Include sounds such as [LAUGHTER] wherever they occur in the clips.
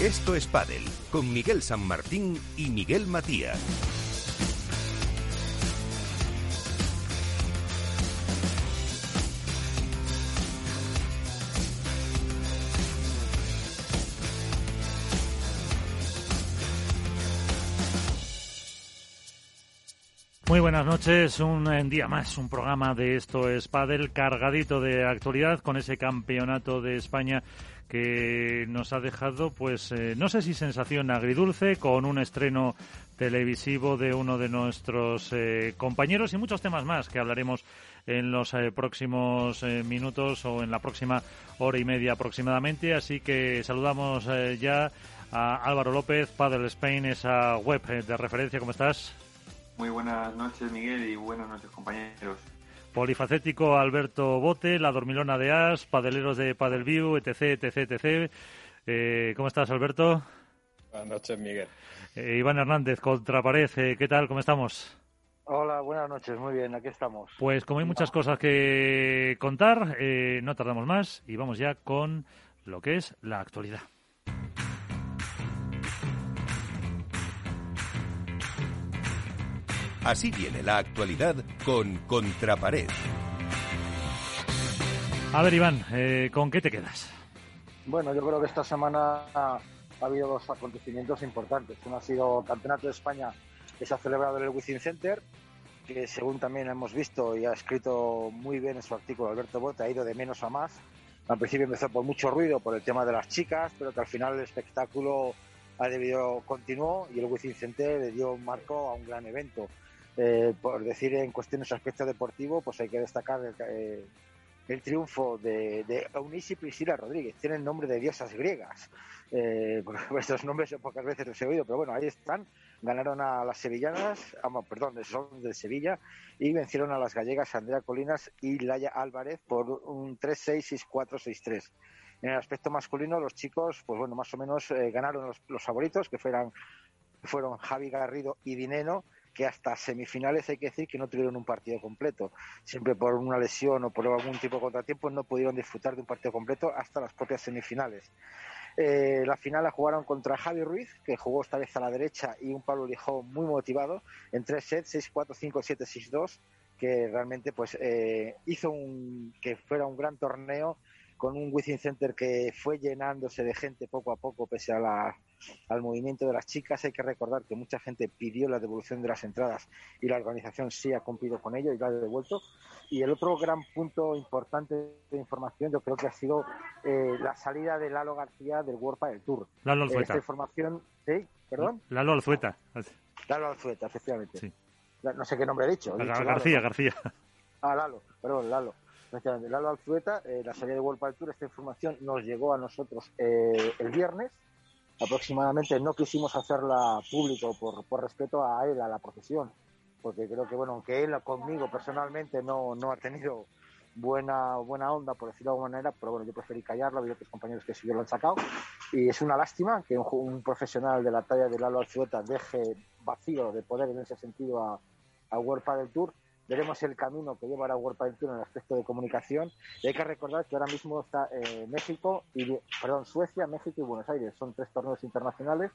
Esto es Padel, con Miguel San Martín y Miguel Matías. Muy buenas noches, un eh, día más, un programa de Esto es Padel cargadito de actualidad con ese campeonato de España que nos ha dejado, pues, eh, no sé si sensación agridulce, con un estreno televisivo de uno de nuestros eh, compañeros y muchos temas más que hablaremos en los próximos minutos o en la próxima hora y media aproximadamente. Así que saludamos ya a Álvaro López, Padel Spain, esa web de referencia. ¿Cómo estás? Muy buenas noches, Miguel, y buenas noches, compañeros. Polifacético Alberto Bote, la dormilona de As, padeleros de Padelview, etc, etc, etc. Eh, ¿Cómo estás, Alberto? Buenas noches, Miguel. Eh, Iván Hernández, Contrapared, eh, ¿qué tal? ¿Cómo estamos? Hola, buenas noches, muy bien, aquí estamos. Pues como hay muchas cosas que contar, no tardamos más y vamos ya con lo que es la actualidad. Así viene la actualidad con Contrapared. A ver, Iván, eh, ¿con qué te quedas? Bueno, yo creo que esta semana ha, habido dos acontecimientos importantes. Uno ha sido el Campeonato de España que se ha celebrado en el Wizzing Center, que según también hemos visto y ha escrito muy bien en su artículo Alberto Bote, ha ido de menos a más. Al principio empezó por mucho ruido por el tema de las chicas, pero que al final el espectáculo ha debido continuó y el Wizzing Center le dio un marco a un gran evento. Eh, por decir en cuestiones aspecto deportivo, pues hay que destacar el, eh, triunfo de, de Eunice y Priscila Rodríguez. Tienen nombre de diosas griegas. Eh, [LAUGHS] estos nombres pocas veces los he oído, pero bueno, ahí están. Ganaron a las sevillanas, ah, perdón, son de Sevilla, y vencieron a las gallegas Andrea Colinas y Laia Álvarez por un 3-6-6-4-6-3. En el aspecto masculino, los chicos, pues bueno, más o menos eh, ganaron los, los favoritos, que fueran, fueron Javi Garrido y Dineno, que hasta semifinales hay que decir que no tuvieron un partido completo. Siempre por una lesión o por algún tipo de contratiempo no pudieron disfrutar de un partido completo hasta las propias semifinales. Eh, la final la jugaron contra Javi Ruiz, que jugó esta vez a la derecha, y un Pablo Lijó muy motivado, en tres sets, 6-4, 5-7, 6-2, que realmente pues eh, hizo un, que fuera un gran torneo con un Wizzing Center que fue llenándose de gente poco a poco pese a la, al movimiento de las chicas. Hay que recordar que mucha gente pidió la devolución de las entradas y la organización sí ha cumplido con ello y lo ha devuelto. Y el otro gran punto importante de información yo creo que ha sido eh, la salida de Lalo García del World del Tour. Lalo Alzueta. Esta información, ¿sí? ¿Perdón? Lalo Alzueta. Lalo Alzueta, efectivamente. Sí. No sé qué nombre he dicho. García, García. Ah, Lalo, perdón, Lalo. Lalo Alzueta, eh, la salida de World del Tour, esta información nos llegó a nosotros eh, el viernes. Aproximadamente no quisimos hacerla público por, por respeto a él, a la profesión, porque creo que, bueno, aunque él conmigo personalmente no, no ha tenido buena buena onda, por decirlo de alguna manera, pero bueno, yo preferí callarlo, había otros compañeros que sí lo han sacado, y es una lástima que un, profesional de la talla de Lalo Alzueta deje vacío de poder en ese sentido a, a World del Tour, veremos el camino que llevará Tour en el aspecto de comunicación. Y hay que recordar que ahora mismo está eh, México y perdón, Suecia, México y Buenos Aires. Son tres torneos internacionales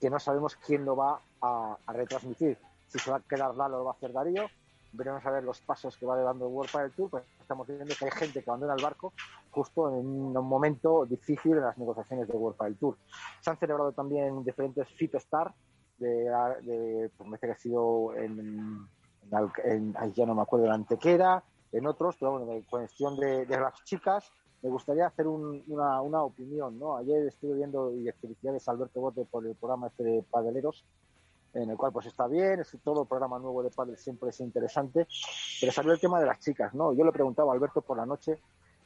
que no sabemos quién lo va a, retransmitir. Si se va a quedar Lalo lo va a hacer Darío. Veremos a ver los pasos que va dando World Padel Tour. Pues estamos viendo que hay gente que abandona el barco justo en un momento difícil en las negociaciones de World Padel Tour. Se han celebrado también diferentes Fitostar de, de, pues me parece que ha sido en en, ya no me acuerdo, en Antequera, en otros, pero bueno, en cuestión de, las chicas, me gustaría hacer una, una, opinión, ¿no? Ayer estuve viendo, y felicidades a Alberto Bote por el programa este de Padeleros, en el cual pues está bien, es todo programa nuevo de Padel siempre es interesante, pero salió el tema de las chicas, ¿no? Yo le preguntaba a Alberto por la noche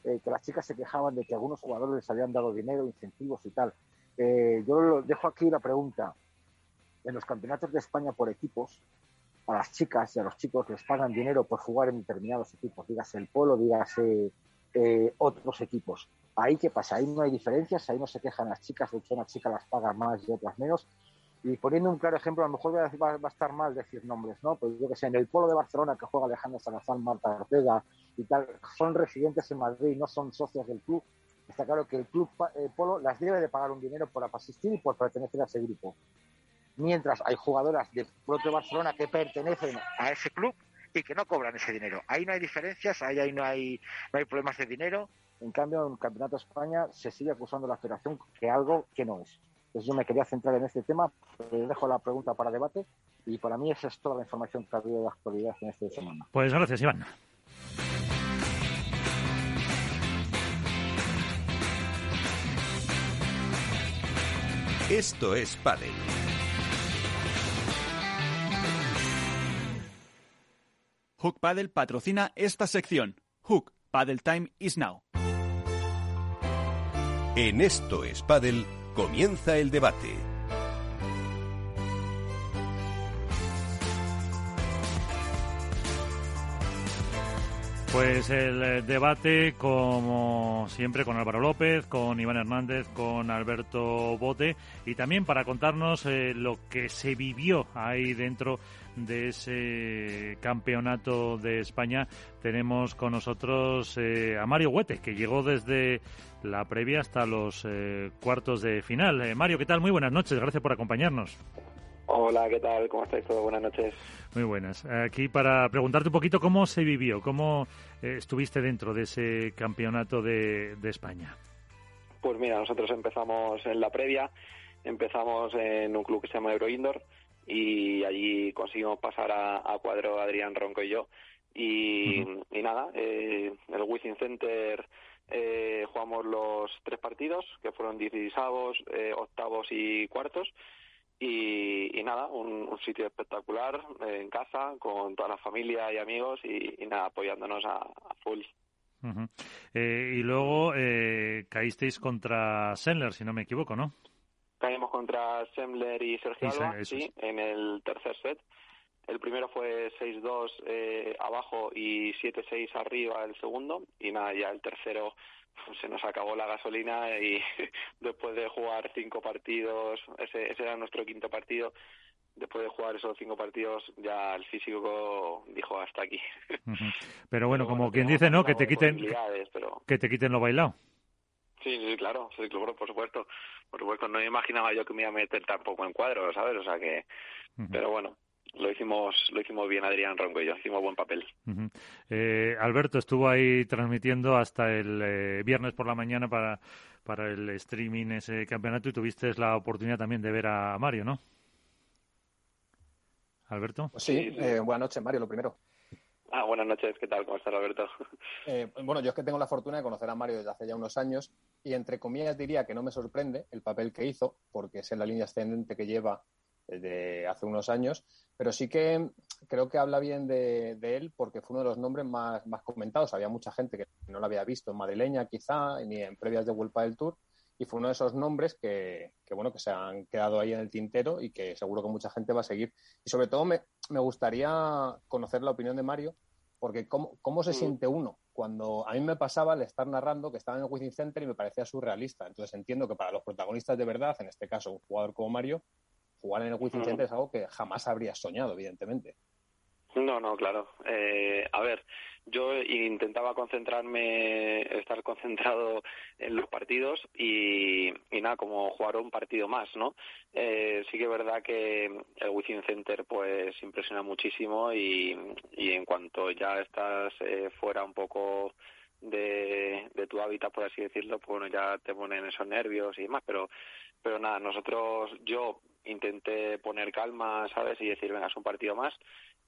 eh, que las chicas se quejaban de que algunos jugadores les habían dado dinero, incentivos y tal. Eh, yo dejo aquí la pregunta. En los campeonatos de España por equipos, a las chicas y a los chicos les pagan dinero por jugar en determinados equipos, dígase el polo, dígase eh, otros equipos. Ahí qué pasa, ahí no hay diferencias, ahí no se quejan las chicas de que una chica las paga más y otras menos. Y poniendo un claro ejemplo, a lo mejor va, a estar mal decir nombres, ¿no? Pues yo que sé, en el polo de Barcelona que juega Alejandro Salazar, Marta Ortega y tal, son residentes en Madrid, no son socios del club. está claro que el club eh, Polo las debe de pagar un dinero por asistir y por pertenecer a ese grupo. Mientras hay jugadoras del propio Barcelona que pertenecen a ese club y que no cobran ese dinero. Ahí no hay diferencias, ahí, ahí no, hay, no hay problemas de dinero. En cambio, en el Campeonato de España se sigue acusando a la federación que algo que no es. Entonces yo me quería centrar en este tema, les dejo la pregunta para debate y para mí esa es toda la información que ha habido de actualidad en este semana. Pues gracias, Iván. Esto es Padel. Hook Paddle patrocina esta sección. Hook Paddle Time is now. En Esto es Padel comienza el debate. Pues el eh, debate, como siempre, con Álvaro López, con Iván Hernández, con Alberto Bote y también para contarnos eh, lo que se vivió ahí dentro de ese campeonato de España, tenemos con nosotros eh, a Mario Huete, que llegó desde la previa hasta los cuartos de final. Mario, ¿qué tal? Muy buenas noches, gracias por acompañarnos. Hola, ¿qué tal? ¿Cómo estáis todos? Buenas noches. Muy buenas. Aquí para preguntarte un poquito cómo se vivió, cómo eh, estuviste dentro de ese campeonato de, España. Pues mira, nosotros empezamos en la previa, empezamos en un club que se llama Euro Indoor y allí conseguimos pasar a, cuadro Adrián Ronco y yo. Y, nada, eh, el Wizzing Center eh, jugamos los tres partidos, que fueron 16 eh, octavos y cuartos. Y, nada, un, sitio espectacular eh, en casa con toda la familia y amigos y, nada, apoyándonos a, full. Eh, y luego eh, caísteis contra Sendler, si no me equivoco, ¿no? Caímos contra Sendler y Sergio Alba, sí, en el tercer set. El primero fue 6-2 eh, abajo y 7-6 arriba el segundo. Y nada, ya el tercero se nos acabó la gasolina y [LAUGHS] después de jugar cinco partidos, ese, ese era nuestro quinto partido, después de jugar esos cinco partidos ya el físico dijo hasta aquí. Pero bueno, como quien dice, ¿no? Que te quiten que te quiten lo bailado. Sí, sí, claro, sí, claro, por supuesto. Por supuesto, no imaginaba yo que me iba a meter tampoco en cuadro, ¿sabes? O sea que... Pero bueno, lo hicimos lo hicimos bien Adrián Ronco y yo, hicimos buen papel. eh, Alberto estuvo ahí transmitiendo hasta el eh, viernes por la mañana para, para el streaming ese campeonato y tuviste la oportunidad también de ver a Mario, ¿no? Alberto. Pues sí, eh, buenas noches, Mario, lo primero. Ah, buenas noches, ¿qué tal? ¿Cómo estás, Alberto? [LAUGHS] Eh, bueno, yo es que tengo la fortuna de conocer a Mario desde hace ya unos años y entre comillas diría que no me sorprende el papel que hizo, porque es en la línea ascendente que lleva desde hace unos años, pero sí que creo que habla bien de, él porque fue uno de los nombres más, más, comentados. Había mucha gente que no lo había visto en madrileña quizá, ni en previas de Vuelta del Tour, y fue uno de esos nombres que, bueno, que se han quedado ahí en el tintero y que seguro que mucha gente va a seguir. Y sobre todo me, me gustaría conocer la opinión de Mario, porque cómo, cómo se mm. siente uno cuando a mí me pasaba el estar narrando que estaba en el Wizzing Center y me parecía surrealista. Entonces entiendo que para los protagonistas de verdad, en este caso un jugador como Mario, jugar en el Wizzing Center es algo que jamás habría soñado, evidentemente. No, no, claro. Eh, a ver, yo intentaba concentrarme, estar concentrado en los partidos y, nada, como jugar un partido más, ¿no? Eh, sí que es verdad que el Wizzing Center pues impresiona muchísimo y, y en cuanto ya estás eh, fuera un poco de, tu hábitat, por así decirlo, pues bueno, ya te ponen esos nervios y demás, pero, pero nada, nosotros, yo intenté poner calma, ¿sabes? Y decir, venga, es un partido más.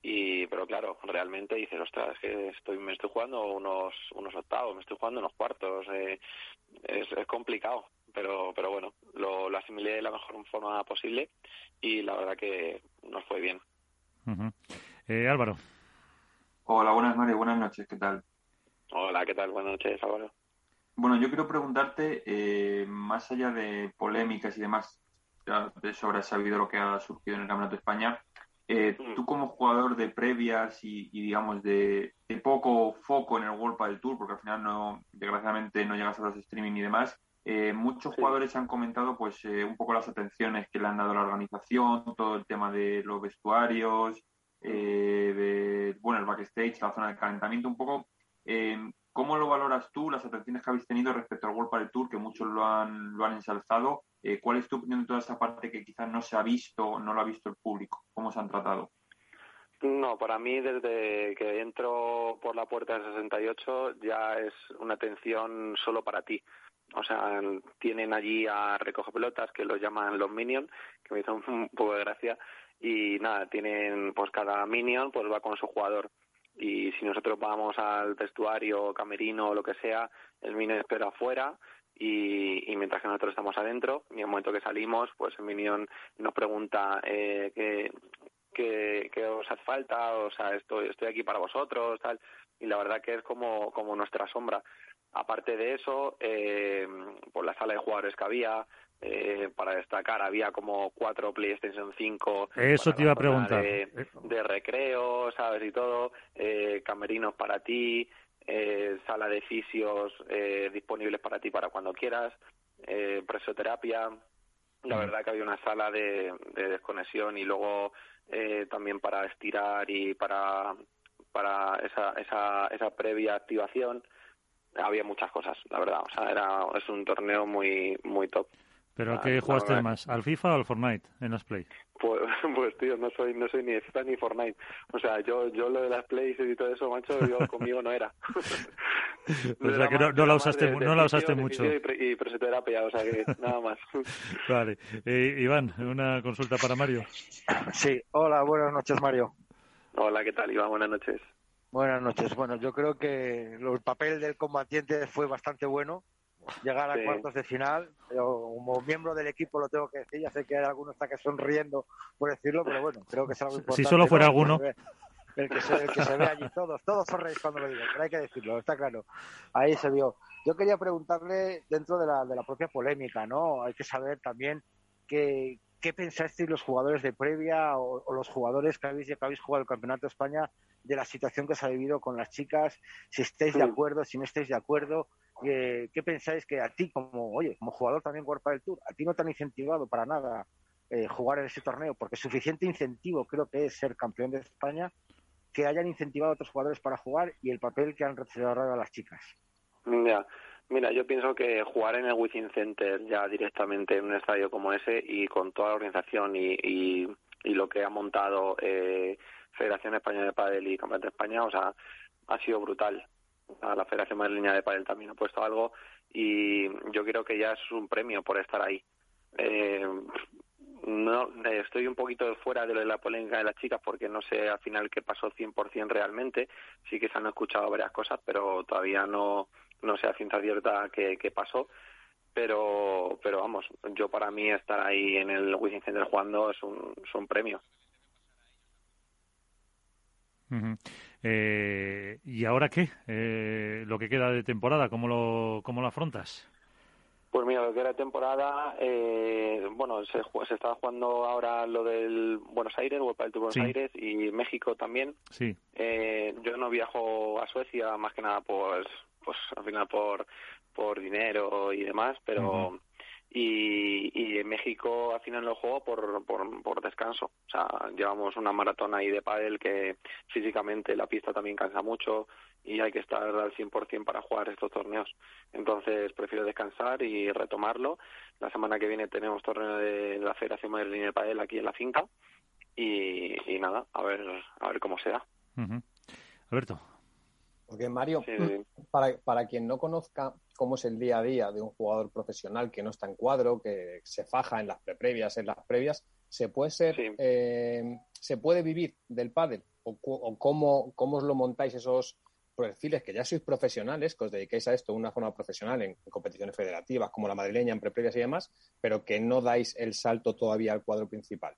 Y, pero claro, realmente dices, ostras, es que estoy, me estoy jugando unos, unos octavos, me estoy jugando unos cuartos. Eh, es, es complicado, pero, pero bueno, lo, lo asimilé de la mejor forma posible y la verdad que nos fue bien. eh, Álvaro. Hola, buenas Mario, buenas noches, ¿qué tal? Hola, ¿qué tal? Buenas noches, Álvaro. Bueno, yo quiero preguntarte, eh, más allá de polémicas y demás, de sobra sabido lo que ha surgido en el Campeonato de España. Eh, mm. tú como jugador de previas y, digamos de, poco foco en el World del Tour, porque al final no, desgraciadamente no llegas a los streaming y demás, eh, muchos jugadores han comentado pues eh, un poco las atenciones que le han dado a la organización, todo el tema de los vestuarios, de, bueno, el backstage, la zona de calentamiento, un poco ¿Cómo lo valoras tú, las atenciones que habéis tenido respecto al World Padel Tour, que muchos lo han, lo han ensalzado? Eh, ¿Cuál es tu opinión de toda esa parte que quizás no se ha visto, no lo ha visto el público? ¿Cómo se han tratado? No, para mí desde que entro por la puerta del 68 ya es una atención solo para ti. O sea, tienen allí a recoge pelotas que lo llaman los minions, que me hizo un poco de gracia, y nada, tienen pues cada minion pues va con su jugador y si nosotros vamos al vestuario, camerino o lo que sea, el minion espera afuera y, y, mientras que nosotros estamos adentro y en el momento que salimos, pues el minion nos pregunta eh, qué, qué, os hace falta, o sea, estoy, estoy aquí para vosotros, tal, y la verdad que es como, como nuestra sombra. Aparte de eso, eh, por la sala de jugadores que había, eh, para destacar, había como cuatro PlayStation 5. Eso te iba a preguntar. De, recreo, ¿sabes? Y todo, eh, camerinos para ti, eh, sala de fisios eh, disponibles para ti para cuando quieras, eh, presoterapia. La verdad que había una sala de, de desconexión y luego eh, también para estirar y para, para esa, esa, esa previa activación había muchas cosas, la verdad. O sea, era, es un torneo muy, muy top. ¿Pero a qué jugaste más? ¿Al FIFA o al Fortnite en las Play? Pues, [LAUGHS] pues tío, no soy, no soy ni de FIFA ni Fortnite. O sea, yo, yo lo de las Plays y todo eso, macho, yo [LAUGHS] conmigo no era. [LAUGHS] o sea, que no, no la usaste, no la usaste mucho. Y, pre, presoterapia, o sea, que nada más. vale. Eh, Iván, una consulta para Mario. Sí, hola, buenas noches, Mario. Hola, ¿qué tal, Iván? Buenas noches. Buenas noches. Bueno, yo creo que el papel del combatiente fue bastante bueno. Llegar a cuartos de final, como miembro del equipo lo tengo que decir. Ya sé que hay algunos que están sonriendo por decirlo, pero bueno, creo que es algo importante. Si solo fuera alguno. El que, se, el que se ve allí, todos, todos sonreís cuando lo digo, pero hay que decirlo, está claro. Ahí se vio. Yo quería preguntarle, dentro de la, de la propia polémica, ¿no? Hay que saber también que, ¿Qué pensasteis los jugadores de previa o, o los jugadores que habéis, que habéis jugado el Campeonato de España de la situación que se ha vivido con las chicas? Si estáis de acuerdo, si no estáis de acuerdo, eh, ¿qué pensáis que a ti, como oye, como jugador también World del Tour, a ti no te han incentivado para nada eh, jugar en ese torneo? Porque suficiente incentivo creo que es ser campeón de España, que hayan incentivado a otros jugadores para jugar y el papel que han recibido a las chicas. Ya. Mira, yo pienso que jugar en el Wizzing Center ya directamente en un estadio como ese y con toda la organización y, y, y lo que ha montado eh, Federación Española de Padel y Campeonato de España, o sea, ha sido brutal. A la Federación Madrileña de Padel también ha puesto algo y yo creo que ya es un premio por estar ahí. Eh, no estoy un poquito fuera de, lo de la polémica de las chicas porque no sé al final qué pasó 100% realmente. Sí que se han escuchado varias cosas, pero todavía no no sé a ciencia cierta qué, qué pasó, pero pero vamos, yo para mí estar ahí en el Wizzing Center jugando es un, es un premio. Eh, ¿Y ahora qué? Eh, lo que queda de temporada, ¿cómo lo, cómo lo afrontas? Pues mira, lo que era temporada, eh, bueno, se, se está jugando ahora lo del Buenos Aires, World de Buenos Aires y México también. Sí. Eh, yo no viajo a Suecia más que nada pues pues al final por por dinero y demás pero y, en México al final lo juego por, por, descanso. O sea llevamos una maratón ahí de pádel que físicamente la pista también cansa mucho y hay que estar al 100% para jugar estos torneos. Entonces prefiero descansar y retomarlo. La semana que viene tenemos torneo de la Federación Madrileña de Padel aquí en la finca y nada a ver a ver cómo se da. Alberto porque Mario, Para, para quien no conozca cómo es el día a día de un jugador profesional que no está en cuadro, que se faja en las previas, en las previas, ¿se puede ser, eh, se puede vivir del pádel? ¿O, o cómo, cómo os lo montáis esos perfiles que ya sois profesionales, que os dediquéis a esto de una forma profesional en, competiciones federativas como la madrileña, en preprevias y demás, pero que no dais el salto todavía al cuadro principal?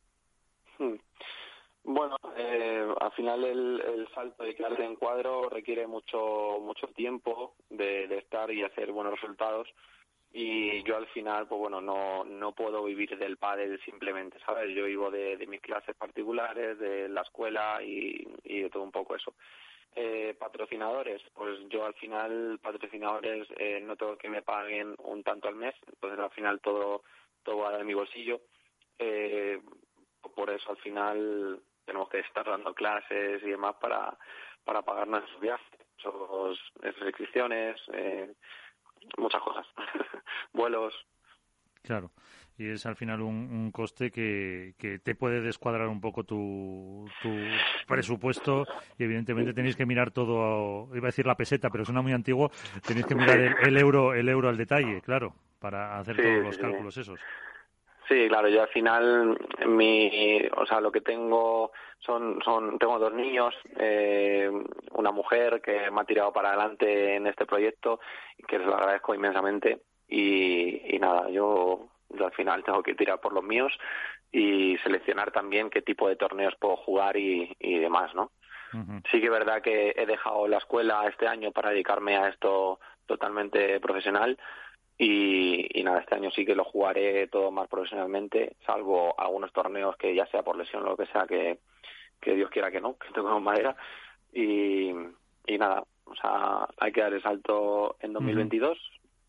Hmm. Bueno, eh, al final el, el, salto de quedarte en cuadro requiere mucho mucho tiempo de, de, estar y hacer buenos resultados. Y yo al final pues bueno no no puedo vivir del pádel simplemente sabes yo vivo de, de mis clases particulares de la escuela y, y de todo un poco eso. Eh, patrocinadores pues yo al final patrocinadores eh, no tengo que me paguen un tanto al mes entonces al final todo todo va de mi bolsillo. Eh, por eso al final tenemos que estar dando clases y demás para, para pagar nuestros viajes. O restricciones, eh, muchas cosas, [LAUGHS] vuelos. Claro, y es al final un, coste que, que, te puede descuadrar un poco tu, tu, presupuesto y evidentemente tenéis que mirar todo, iba a decir la peseta, pero suena muy antiguo, tenéis que mirar el, euro el euro al detalle, claro, para hacer todos los cálculos esos. Sí, claro, yo al final, mi, o sea, lo que tengo son, son, tengo dos niños, eh, una mujer que me ha tirado para adelante en este proyecto y que les lo agradezco inmensamente y, y nada, yo, yo al final tengo que tirar por los míos y seleccionar también qué tipo de torneos puedo jugar y, y demás, ¿no? Sí que es verdad que he dejado la escuela este año para dedicarme a esto totalmente profesional, y, nada, este año sí que lo jugaré todo más profesionalmente, salvo algunos torneos que ya sea por lesión o lo que sea, que, que Dios quiera que no, que tengo madera. Y, y nada, o sea, hay que dar el salto en 2022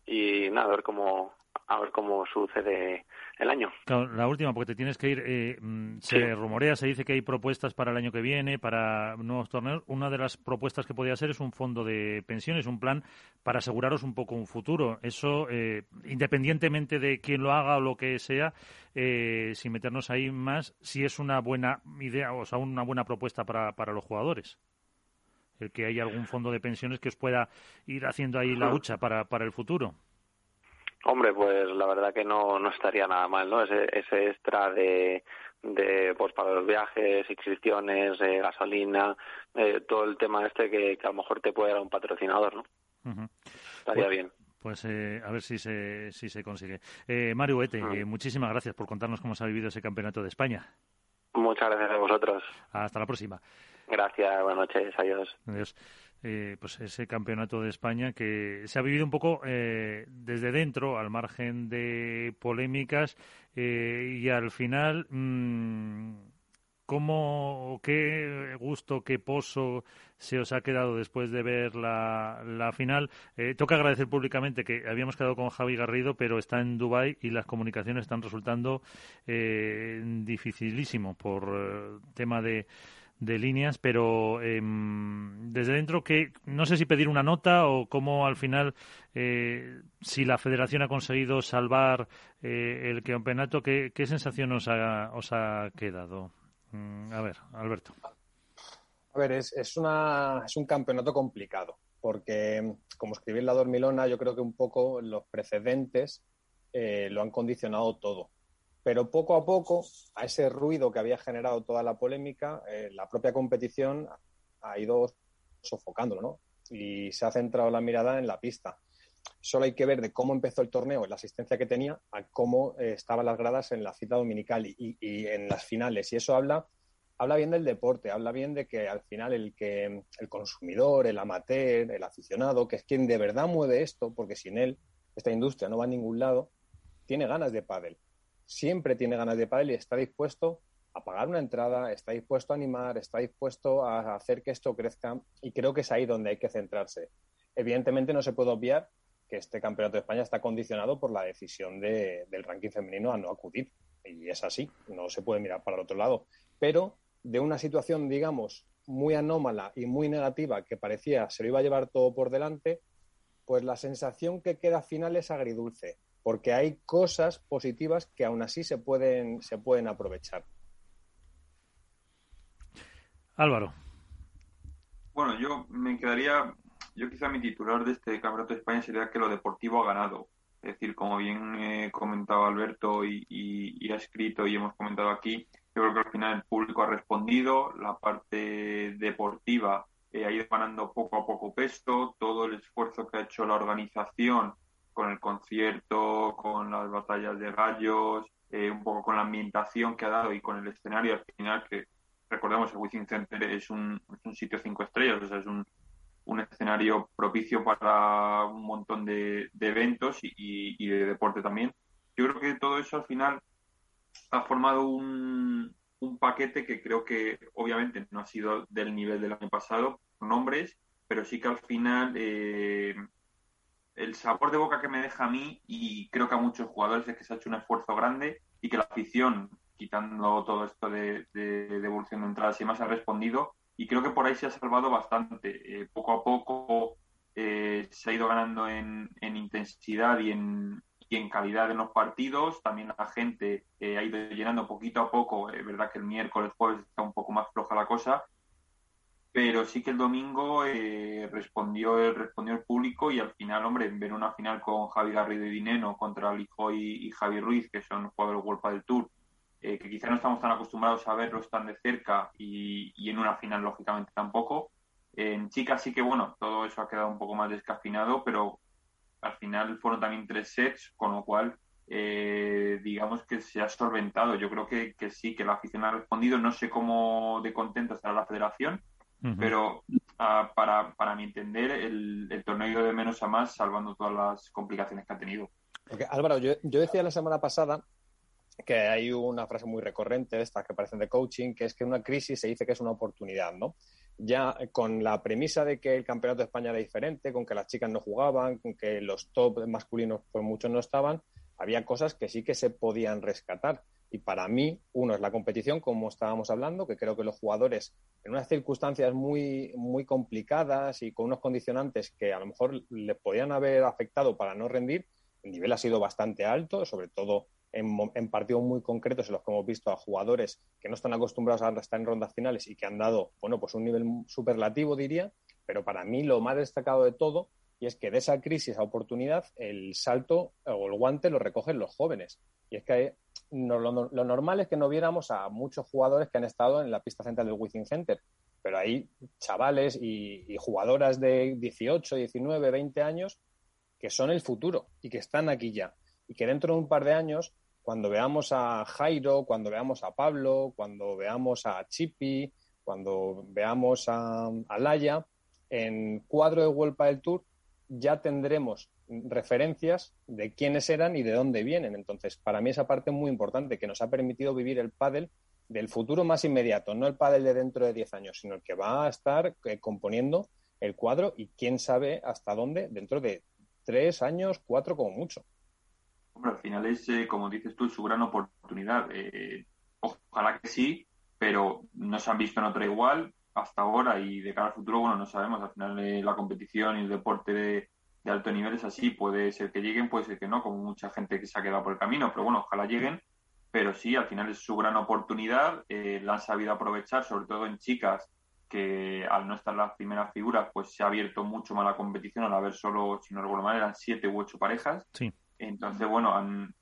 y nada, a ver cómo, a ver cómo sucede el año. la última, porque te tienes que ir. Eh, mm, se rumorea, se dice que hay propuestas para el año que viene, para nuevos torneos. Una de las propuestas que podría ser es un fondo de pensiones, un plan para aseguraros un poco un futuro. Eso, eh, independientemente de quién lo haga o lo que sea, eh, sin meternos ahí más, si es una buena idea, o sea, una buena propuesta para, para los jugadores el que haya algún fondo de pensiones que os pueda ir haciendo ahí la lucha para, para el futuro. Hombre, pues la verdad que no, no estaría nada mal, ¿no? Ese, ese extra de, de pues para los viajes, inscripciones, eh, gasolina, eh, todo el tema este que, que, a lo mejor te puede dar un patrocinador, ¿no? Estaría pues, bien. Pues eh, a ver si se, si se consigue. Eh, Mario Ete, eh, muchísimas gracias por contarnos cómo se ha vivido ese campeonato de España. Muchas gracias a vosotros. Hasta la próxima. Gracias, buenas noches, adiós. Adiós. Eh, pues ese campeonato de España que se ha vivido un poco eh, desde dentro, al margen de polémicas, eh, y al final, mmm, ¿cómo, qué gusto, qué pozo se os ha quedado después de ver la, final? toca agradecer públicamente que habíamos quedado con Javi Garrido, pero está en Dubái y las comunicaciones están resultando dificilísimo por tema de de líneas, pero em, desde dentro que no sé si pedir una nota o cómo al final eh, si la Federación ha conseguido salvar eh, el campeonato, ¿qué, ¿qué, sensación os ha, os ha quedado? Mm, a ver, Alberto. A ver, es, es, una, es un campeonato complicado, porque como escribí en la Dormilona, yo creo que un poco los precedentes eh, lo han condicionado todo. Pero poco a poco, a ese ruido que había generado toda la polémica, eh, la propia competición ha ido sofocándolo, ¿no? Y se ha centrado la mirada en la pista. Solo hay que ver de cómo empezó el torneo, la asistencia que tenía, a cómo eh, estaban las gradas en la cita dominical y, en las finales. Y eso habla, habla bien del deporte, habla bien de que al final el que el consumidor, el amateur, el aficionado, que es quien de verdad mueve esto, porque sin él esta industria no va a ningún lado, tiene ganas de pádel siempre tiene ganas de pádel y está dispuesto a pagar una entrada, está dispuesto a animar, está dispuesto a hacer que esto crezca y creo que es ahí donde hay que centrarse. Evidentemente no se puede obviar que este campeonato de España está condicionado por la decisión del ranking femenino a no acudir y es así, no se puede mirar para el otro lado. Pero de una situación, digamos, muy anómala y muy negativa que parecía se lo iba a llevar todo por delante, pues la sensación que queda final es agridulce porque hay cosas positivas que aún así se pueden, se pueden aprovechar. Álvaro. Bueno, yo me quedaría, yo quizá mi titular de este Campeonato de España sería que lo deportivo ha ganado. Es decir, como bien he comentado Alberto y, ha escrito y hemos comentado aquí, yo creo que al final el público ha respondido, la parte deportiva eh, ha ido ganando poco a poco peso, todo el esfuerzo que ha hecho la organización con el concierto, con las batallas de gallos, eh, un poco con la ambientación que ha dado y con el escenario al final, que recordemos el Wizzing Center es un, sitio cinco estrellas, o sea, es un, escenario propicio para un montón de, eventos y, de deporte también. Yo creo que todo eso al final ha formado un, un paquete que creo que obviamente no ha sido del nivel del año pasado, nombres, pero sí que al final eh, el sabor de boca que me deja a mí y creo que a muchos jugadores es que se ha hecho un esfuerzo grande y que la afición, quitando todo esto de, devolución de entradas y más, ha respondido y creo que por ahí se ha salvado bastante. Eh, poco a poco eh, se ha ido ganando en, intensidad y en, y en, calidad en los partidos. También la gente ha ido llenando poquito a poco. Es verdad que el miércoles, jueves está un poco más floja la cosa, pero sí que el domingo eh, respondió, respondió el público y al final, hombre, ver una final con Javi Garrido y Dineno contra Lijoy y Javi Ruiz, que son jugadores World del Tour, eh, que quizá no estamos tan acostumbrados a verlos tan de cerca y, y en una final, lógicamente, tampoco. En chicas sí que, bueno, todo eso ha quedado un poco más descafinado, pero al final fueron también tres sets, con lo cual eh, digamos que se ha solventado. Yo creo que, que, sí, que la afición ha respondido. No sé cómo de contento estará la federación, pero ah, para, para mi entender, el, el torneo de menos a más, salvando todas las complicaciones que ha tenido. Álvaro, yo, yo decía la semana pasada que hay una frase muy recurrente de estas que parecen de coaching, que es que una crisis se dice que es una oportunidad, ¿no? Ya con la premisa de que el campeonato de España era diferente, con que las chicas no jugaban, con que los top masculinos pues muchos no estaban, había cosas que sí que se podían rescatar. Y para mí, uno es la competición, como estábamos hablando, que creo que los jugadores, en unas circunstancias muy, muy complicadas y con unos condicionantes que a lo mejor les podían haber afectado para no rendir, el nivel ha sido bastante alto, sobre todo en, partidos muy concretos en los que hemos visto a jugadores que no están acostumbrados a estar en rondas finales y que han dado, bueno, pues un nivel superlativo, diría. Pero para mí lo más destacado de todo y es que de esa crisis a oportunidad el salto o el guante lo recogen los jóvenes. Y es que lo, normal es que no viéramos a muchos jugadores que han estado en la pista central del Wizzing Center, pero hay chavales y, jugadoras de 18, 19, 20 años que son el futuro y que están aquí ya. Y que dentro de un par de años, cuando veamos a Jairo, cuando veamos a Pablo, cuando veamos a Chipi, cuando veamos a, a Laya, en cuadro de World del Tour, ya tendremos referencias de quiénes eran y de dónde vienen. Entonces, para mí esa parte es muy importante, que nos ha permitido vivir el pádel del futuro más inmediato, no el pádel de dentro de 10 años, sino el que va a estar eh, componiendo el cuadro y quién sabe hasta dónde dentro de tres años, cuatro como mucho. Hombre, al final es, eh, como dices tú, su gran oportunidad. Eh, ojalá que sí, pero no se han visto en otra igual hasta ahora y de cara al futuro, bueno, no sabemos. Al final la competición y el deporte de, de alto nivel es así. Puede ser que lleguen, puede ser que no, como mucha gente que se ha quedado por el camino, pero bueno, ojalá lleguen. Pero sí, al final es su gran oportunidad, eh, la han sabido aprovechar, sobre todo en chicas, que al no estar las primeras figuras, pues se ha abierto mucho más la competición, al haber solo, si no recuerdo mal, eran siete u ocho parejas. Sí. Entonces, bueno, han,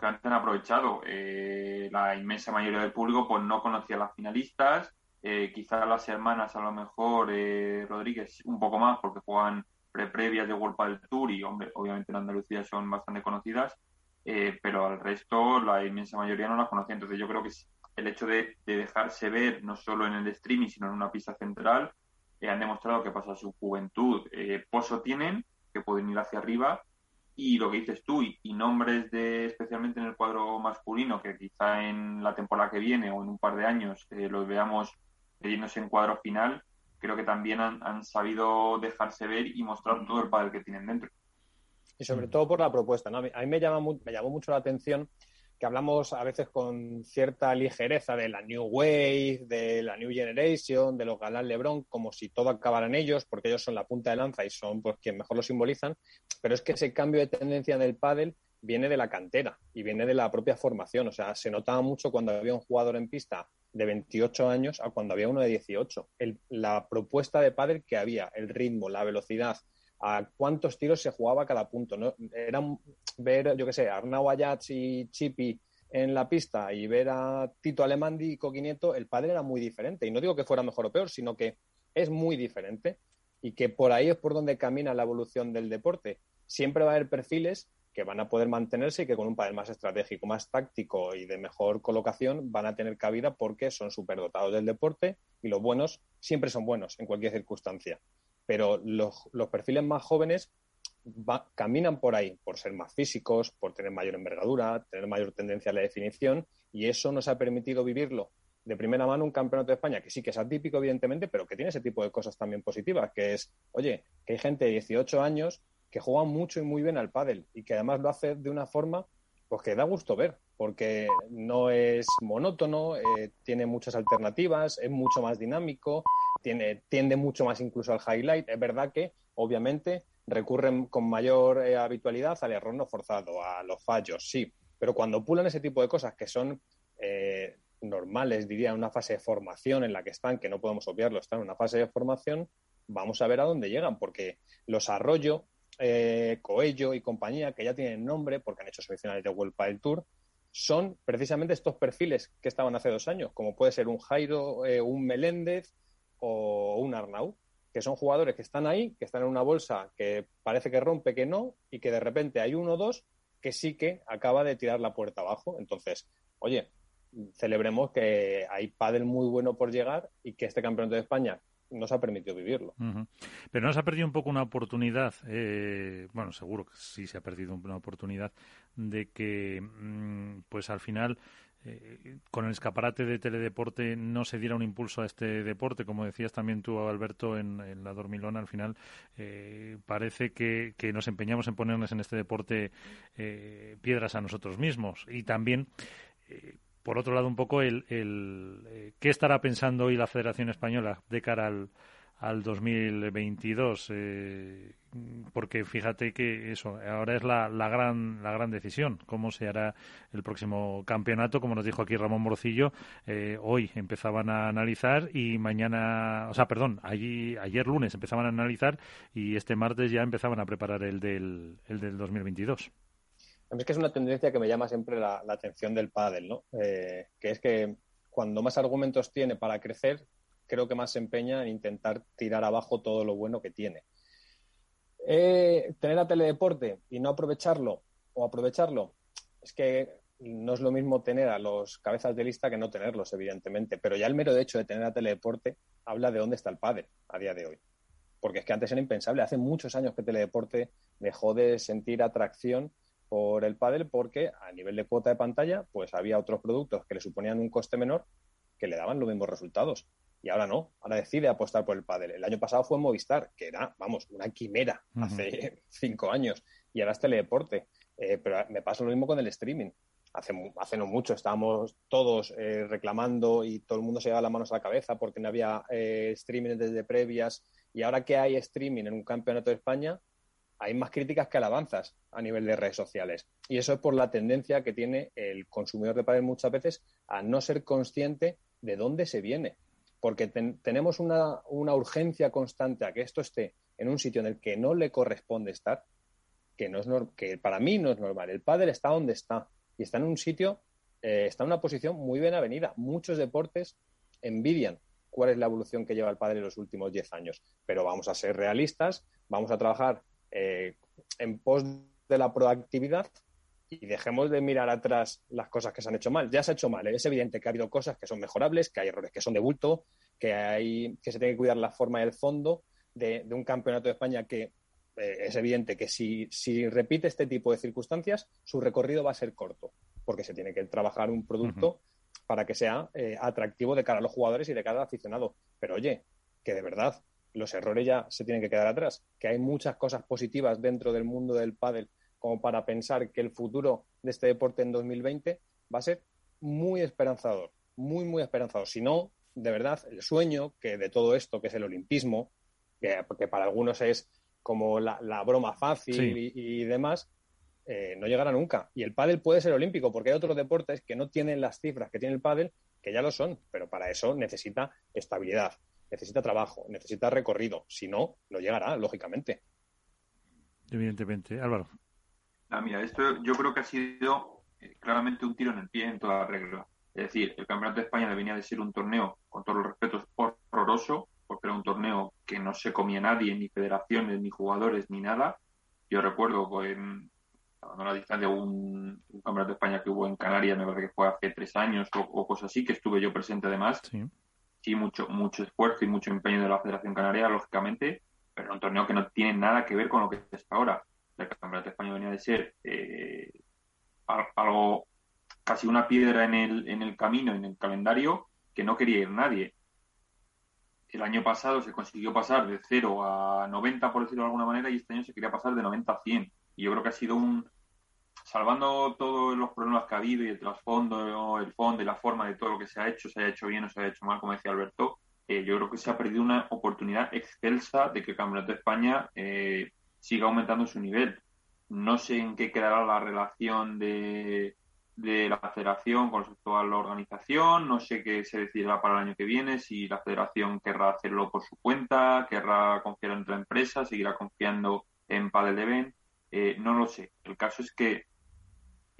que han aprovechado. Eh, la inmensa mayoría del público pues no conocía a las finalistas, eh, quizás las hermanas a lo mejor eh, Rodríguez un poco más porque juegan pre-previas de World del Tour y, hombre, obviamente en Andalucía son bastante conocidas, eh, pero al resto la inmensa mayoría no las conocía. Entonces yo creo que el hecho de, dejarse ver no solo en el streaming, sino en una pista central, eh, han demostrado que pasa su juventud. Pozo tienen, que pueden ir hacia arriba, y lo que dices tú, y, y, nombres de, especialmente en el cuadro masculino, que quizá en la temporada que viene o en un par de años los veamos yéndose en cuadro final, creo que también han, sabido dejarse ver y mostrar todo el poder que tienen dentro. Y sobre todo por la propuesta. ¿no? A mí, me, llama, me llamó mucho la atención que hablamos a veces con cierta ligereza de la New Wave, de la New Generation, de los galán LeBron, como si todo acabara en ellos, porque ellos son la punta de lanza y son pues, quien mejor lo simbolizan. Pero es que ese cambio de tendencia en el pádel viene de la cantera y viene de la propia formación. O sea, se notaba mucho cuando había un jugador en pista de 28 años a cuando había uno de 18. la propuesta de padre que había, el ritmo, la velocidad, a cuántos tiros se jugaba cada punto. ¿no? Era ver, yo qué sé, Arnau Ayats y Chipi en la pista y ver a Tito Alemandi y Coquinieto, el padre era muy diferente. Y no digo que fuera mejor o peor, sino que es muy diferente y que por ahí es por donde camina la evolución del deporte. Siempre va a haber perfiles que van a poder mantenerse y que con un padre más estratégico, más táctico y de mejor colocación van a tener cabida porque son superdotados del deporte y los buenos siempre son buenos en cualquier circunstancia. Pero los, perfiles más jóvenes caminan por ahí, por ser más físicos, por tener mayor envergadura, tener mayor tendencia a la definición y eso nos ha permitido vivirlo de primera mano un campeonato de España que sí que es atípico, evidentemente, pero que tiene ese tipo de cosas también positivas, que es, oye, que hay gente de 18 años que juega mucho y muy bien al pádel y que además lo hace de una forma pues que da gusto ver, porque no es monótono, eh, tiene muchas alternativas, es mucho más dinámico, tiene, tiende mucho más incluso al highlight. Es verdad que, obviamente, recurren con mayor eh, habitualidad al error no forzado, a los fallos, sí. Pero cuando pulan ese tipo de cosas que son eh, normales, diría, en una fase de formación en la que están, que no podemos obviarlo, están en una fase de formación, vamos a ver a dónde llegan, porque los Arroyo, eh, Coello y compañía, que ya tienen nombre porque han hecho semifinales de World del Tour, son precisamente estos perfiles que estaban hace dos años, como puede ser un Jairo, eh, un Meléndez o un Arnau, que son jugadores que están ahí, que están en una bolsa que parece que rompe, que no, y que de repente hay uno o dos que sí que acaba de tirar la puerta abajo. Entonces, oye, celebremos que hay pádel muy bueno por llegar y que este campeonato de España nos ha permitido vivirlo. Pero nos ha perdido un poco una oportunidad, eh, bueno, seguro que sí se ha perdido una oportunidad de que, mm, pues al final, eh, con el escaparate de teledeporte no se diera un impulso a este deporte, como decías también tú, Alberto, en, la dormilona, al final eh, parece que, que, nos empeñamos en ponernos en este deporte piedras a nosotros mismos. Y también por otro lado, un poco el, el eh, qué estará pensando hoy la Federación Española de cara al, al 2022, eh, porque fíjate que eso ahora es la, la, gran la gran decisión, cómo se hará el próximo campeonato, como nos dijo aquí Ramón Morcillo, eh, hoy empezaban a analizar y mañana, o sea, perdón, allí, ayer lunes empezaban a analizar y este martes ya empezaban a preparar el del, el del 2022 es que es una tendencia que me llama siempre la, atención del pádel, ¿no? Eh, que es que cuando más argumentos tiene para crecer, creo que más se empeña en intentar tirar abajo todo lo bueno que tiene. Eh, tener a teledeporte y no aprovecharlo o aprovecharlo, es que no es lo mismo tener a los cabezas de lista que no tenerlos, evidentemente. Pero ya el mero hecho de tener a teledeporte habla de dónde está el pádel a día de hoy. Porque es que antes era impensable. Hace muchos años que teledeporte dejó de sentir atracción por el pádel porque a nivel de cuota de pantalla pues había otros productos que le suponían un coste menor que le daban los mismos resultados. Y ahora no, ahora decide apostar por el pádel. El año pasado fue Movistar, que era, vamos, una quimera hace [LAUGHS] cinco años. Y ahora es teledeporte. Eh, pero me pasa lo mismo con el streaming. Hace, hace no mucho estábamos todos eh, reclamando y todo el mundo se llevaba las manos a la cabeza porque no había eh, streaming desde previas. Y ahora que hay streaming en un campeonato de España, hay más críticas que alabanzas a nivel de redes sociales. Y eso es por la tendencia que tiene el consumidor de padres muchas veces a no ser consciente de dónde se viene. Porque tenemos una, urgencia constante a que esto esté en un sitio en el que no le corresponde estar, que, no es que para mí no es normal. El padre está donde está y está en un sitio, eh, está en una posición muy bien avenida. Muchos deportes envidian cuál es la evolución que lleva el padre en los últimos 10 años. Pero vamos a ser realistas, vamos a trabajar eh, en pos de la proactividad y dejemos de mirar atrás las cosas que se han hecho mal. Ya se ha hecho mal, ¿eh? es evidente que ha habido cosas que son mejorables, que hay errores que son de bulto, que, hay, que se tiene que cuidar la forma y el fondo de, un campeonato de España que eh, es evidente que si, si, repite este tipo de circunstancias, su recorrido va a ser corto, porque se tiene que trabajar un producto para que sea atractivo de cara a los jugadores y de cara al aficionado. Pero oye, que de verdad los errores ya se tienen que quedar atrás, que hay muchas cosas positivas dentro del mundo del pádel como para pensar que el futuro de este deporte en 2020 va a ser muy esperanzador, muy, muy esperanzador. Si no, de verdad, el sueño que de todo esto, que es el olimpismo, que, para algunos es como la, broma fácil y, demás, eh, no llegará nunca. Y el pádel puede ser olímpico, porque hay otros deportes que no tienen las cifras que tiene el pádel, que ya lo son, pero para eso necesita estabilidad, necesita trabajo, necesita recorrido. Si no, no llegará, lógicamente. Evidentemente. Álvaro. Ah, mira, esto yo creo que ha sido eh, claramente un tiro en el pie en toda la regla. Es decir, el Campeonato de España venía de ser un torneo, con todos los respetos, horroroso, porque era un torneo que no se comía nadie, ni federaciones, ni jugadores, ni nada. Yo recuerdo en a la distancia un, un, campeonato de España que hubo en Canarias, me parece que fue hace tres años o, o cosas así, que estuve yo presente además. Sí sí mucho, mucho esfuerzo y mucho empeño de la Federación Canaria, lógicamente, pero un torneo que no tiene nada que ver con lo que es ahora. El Campeonato Español venía de ser eh, algo, casi una piedra en el, en el camino, en el calendario, que no quería ir nadie. El año pasado se consiguió pasar de 0 a 90, por decirlo de alguna manera, y este año se quería pasar de 90 a 100. Y yo creo que ha sido un, salvando todos los problemas que ha habido y el trasfondo, el fondo y la forma de todo lo que se ha hecho, se haya hecho bien o se haya hecho mal, como decía Alberto, eh, yo creo que se ha perdido una oportunidad excelsa de que el Campeonato de España eh, siga aumentando su nivel. No sé en qué quedará la relación de, de la federación con respecto a la organización, no sé qué se decidirá para el año que viene, si la federación querrá hacerlo por su cuenta, querrá confiar en otra empresa, seguirá confiando en Padel de Ben, eh, no lo sé. El caso es que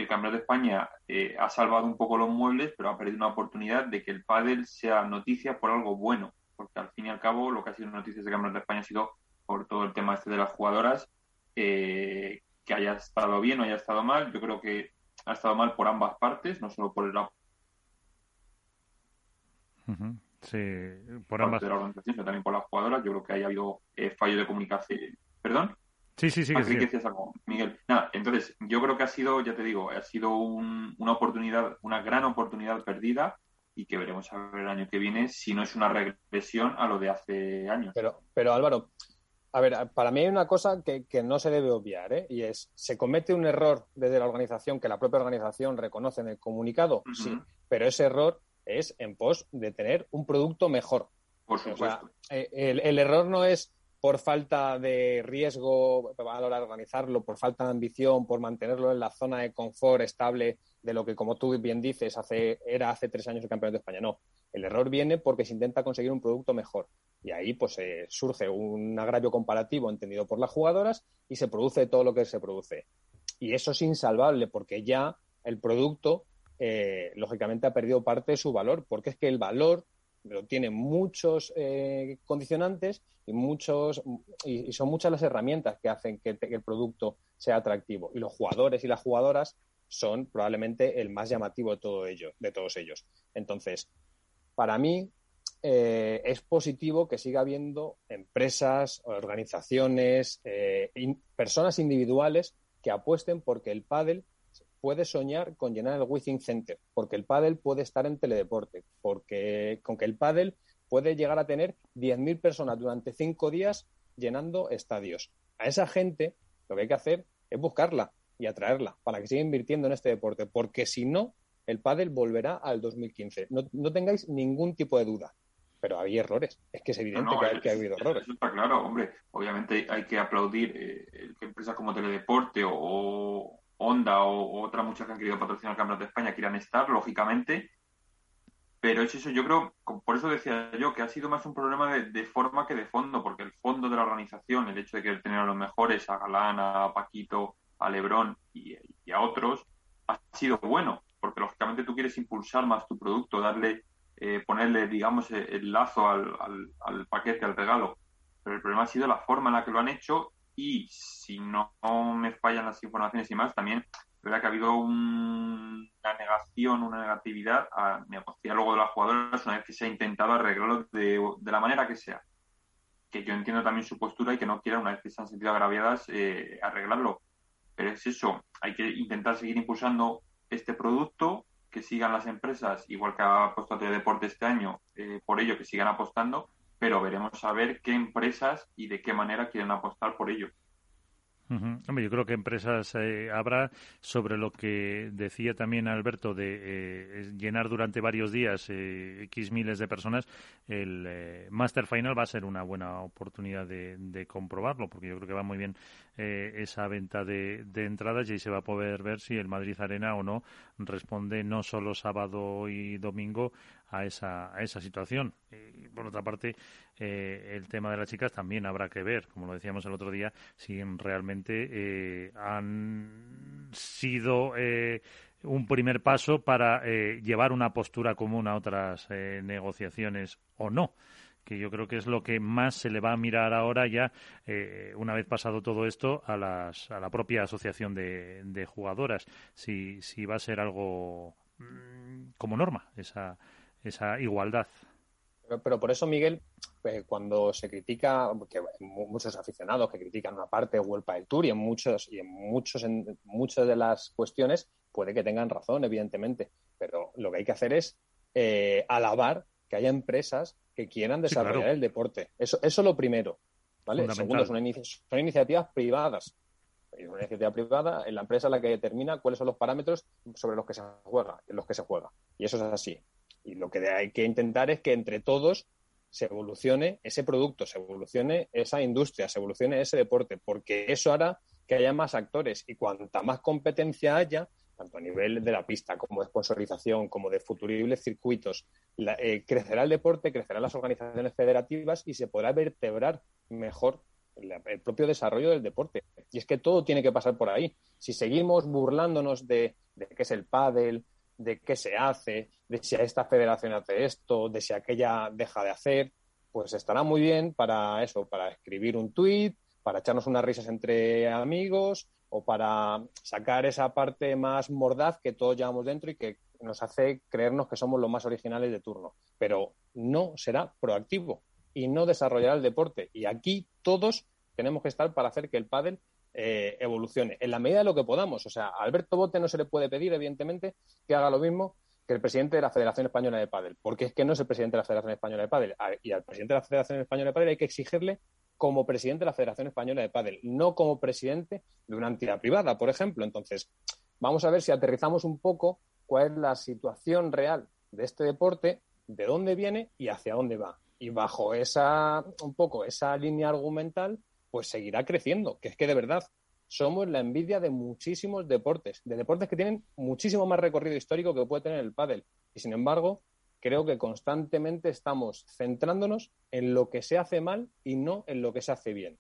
el Campeonato de España eh, ha salvado un poco los muebles, pero ha perdido una oportunidad de que el pádel sea noticia por algo bueno, porque al fin y al cabo lo que ha sido noticias del Campeonato de España ha sido por todo el tema este de las jugadoras, eh, que haya estado bien o haya estado mal. Yo creo que ha estado mal por ambas partes, no solo por el Sí, por ambas. de la organización, sino también por las jugadoras. Yo creo que haya habido eh, fallo de comunicación. ¿Perdón? Sí, sí, sí. Ah, que sí. algo, Miguel. Nada, entonces, yo creo que ha sido, ya te digo, ha sido una oportunidad, una gran oportunidad perdida y que veremos a ver el año que viene si no es una regresión a lo de hace años. Pero, pero Álvaro, a ver, para mí hay una cosa que, no se debe obviar, ¿eh? y es, ¿se comete un error desde la organización que la propia organización reconoce en el comunicado? Sí, pero ese error es en pos de tener un producto mejor. Por supuesto. Eh, el, error no es por falta de riesgo a la hora de organizarlo, por falta de ambición, por mantenerlo en la zona de confort estable de lo que, como tú bien dices, hace, era hace tres años el campeonato de España. No, el error viene porque se intenta conseguir un producto mejor. Y ahí pues eh, surge un agravio comparativo entendido por las jugadoras y se produce todo lo que se produce. Y eso es insalvable porque ya el producto, eh, lógicamente, ha perdido parte de su valor, porque es que el valor pero tiene muchos eh, condicionantes y muchos y, son muchas las herramientas que hacen que, el producto sea atractivo. Y los jugadores y las jugadoras son probablemente el más llamativo de todo ello de todos ellos. Entonces para mí eh, es positivo que siga habiendo empresas organizaciones eh, personas individuales que apuesten porque el pádel puede soñar con llenar el Withing Center, porque el pádel puede estar en teledeporte, porque con que el pádel puede llegar a tener 10.000 personas durante cinco días llenando estadios. A esa gente lo que hay que hacer es buscarla y atraerla para que siga invirtiendo en este deporte, porque si no, el pádel volverá al 2015. No, tengáis ningún tipo de duda. Pero había errores. Es que es evidente que, ha habido errores. Eso está claro, hombre. Obviamente hay que aplaudir eh, que empresas como Teledeporte o, Honda o, otras muchas que han querido patrocinar el Campeonato de España quieran estar, lógicamente. Pero es eso, yo creo, por eso decía yo, que ha sido más un problema de, forma que de fondo, porque el fondo de la organización, el hecho de querer tener a los mejores, a Galán, a Paquito, a Lebrón y, a otros, ha sido bueno, porque lógicamente tú quieres impulsar más tu producto, darle, eh, ponerle, digamos, el lazo al, al paquete, al regalo. Pero el problema ha sido la forma en la que lo han hecho y si no, me fallan las informaciones y más, también verdad que ha habido una negación, una negatividad a negociar luego de las jugadoras una vez que se ha intentado arreglarlo de, la manera que sea. Que yo entiendo también su postura y que no quieran, una vez que se han sentido agraviadas, eh, arreglarlo. Pero es eso, hay que intentar seguir impulsando este producto, que sigan las empresas, igual que ha apostado Deporte este año, eh, por ello que sigan apostando, pero veremos a ver qué empresas y de qué manera quieren apostar por ello. Yo creo que empresas eh, habrá sobre lo que decía también Alberto de eh, llenar durante varios días eh, X miles de personas. El Master Final va a ser una buena oportunidad de, comprobarlo, porque yo creo que va muy bien esa venta de, de, entradas y ahí se va a poder ver si el Madrid Arena o no responde no solo sábado y domingo a esa, a esa situación. Y por otra parte, eh, el tema de las chicas también habrá que ver, como lo decíamos el otro día, si realmente eh, han sido eh, un primer paso para llevar una postura común a otras negociaciones o no. Que yo creo que es lo que más se le va a mirar ahora ya, una vez pasado todo esto, a, las, a la propia asociación de, de jugadoras, si, si va a ser algo mm, como norma esa, esa igualdad. Pero, por eso, Miguel, pues, cuando se critica, que muchos aficionados que critican una parte de World del Tour y en muchos y en muchos en muchas de las cuestiones puede que tengan razón, evidentemente, pero lo que hay que hacer es eh, alabar que haya empresas que quieran desarrollar el deporte. Eso, eso es lo primero. ¿vale? Segundo, son, son iniciativas privadas. Es una iniciativa privada, en la empresa la que determina cuáles son los parámetros sobre los que se juega, en los que se juega. Y eso es así. Y lo que hay que intentar es que entre todos se evolucione ese producto, se evolucione esa industria, se evolucione ese deporte, porque eso hará que haya más actores y cuanta más competencia haya, tanto a nivel de la pista como de sponsorización, como de futuribles circuitos, eh, crecerá el deporte, crecerán las organizaciones federativas y se podrá vertebrar mejor el, propio desarrollo del deporte. Y es que todo tiene que pasar por ahí. Si seguimos burlándonos de, de qué es el pádel, de qué se hace, de si esta federación hace esto, de si aquella deja de hacer, pues estará muy bien para eso, para escribir un tuit, para echarnos unas risas entre amigos o para sacar esa parte más mordaz que todos llevamos dentro y que nos hace creernos que somos los más originales de turno. Pero no será proactivo y no desarrollará el deporte. Y aquí todos tenemos que estar para hacer que el pádel eh, evolucione en la medida de lo que podamos. O sea, a Alberto Bote no se le puede pedir, evidentemente, que haga lo mismo el presidente de la Federación Española de Pádel, porque es que no es el presidente de la Federación Española de Pádel. Y al presidente de la Federación Española de Pádel hay que exigirle como presidente de la Federación Española de Pádel, no como presidente de una entidad privada, por ejemplo. Entonces, vamos a ver si aterrizamos un poco cuál es la situación real de este deporte, de dónde viene y hacia dónde va. Y bajo esa, un poco, esa línea argumental, pues seguirá creciendo, que es que de verdad somos la envidia de muchísimos deportes, de deportes que tienen muchísimo más recorrido histórico que puede tener el pádel. Y sin embargo, creo que constantemente estamos centrándonos en lo que se hace mal y no en lo que se hace bien.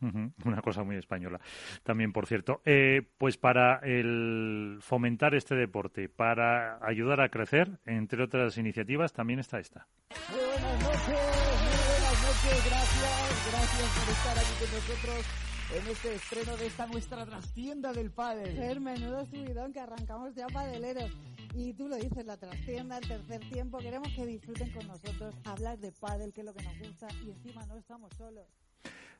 Una cosa muy española también, por cierto. Eh, pues para el fomentar este deporte, para ayudar a crecer, entre otras iniciativas, también está esta. Muy buenas noches, muy buenas noches, gracias, gracias por estar aquí con nosotros en este estreno de esta nuestra trastienda del pádel. Ver, menudo subidón que arrancamos ya padeleros. Y tú lo dices, la trastienda, el tercer tiempo, queremos que disfruten con nosotros, hablar de pádel, que es lo que nos gusta, y encima no estamos solos.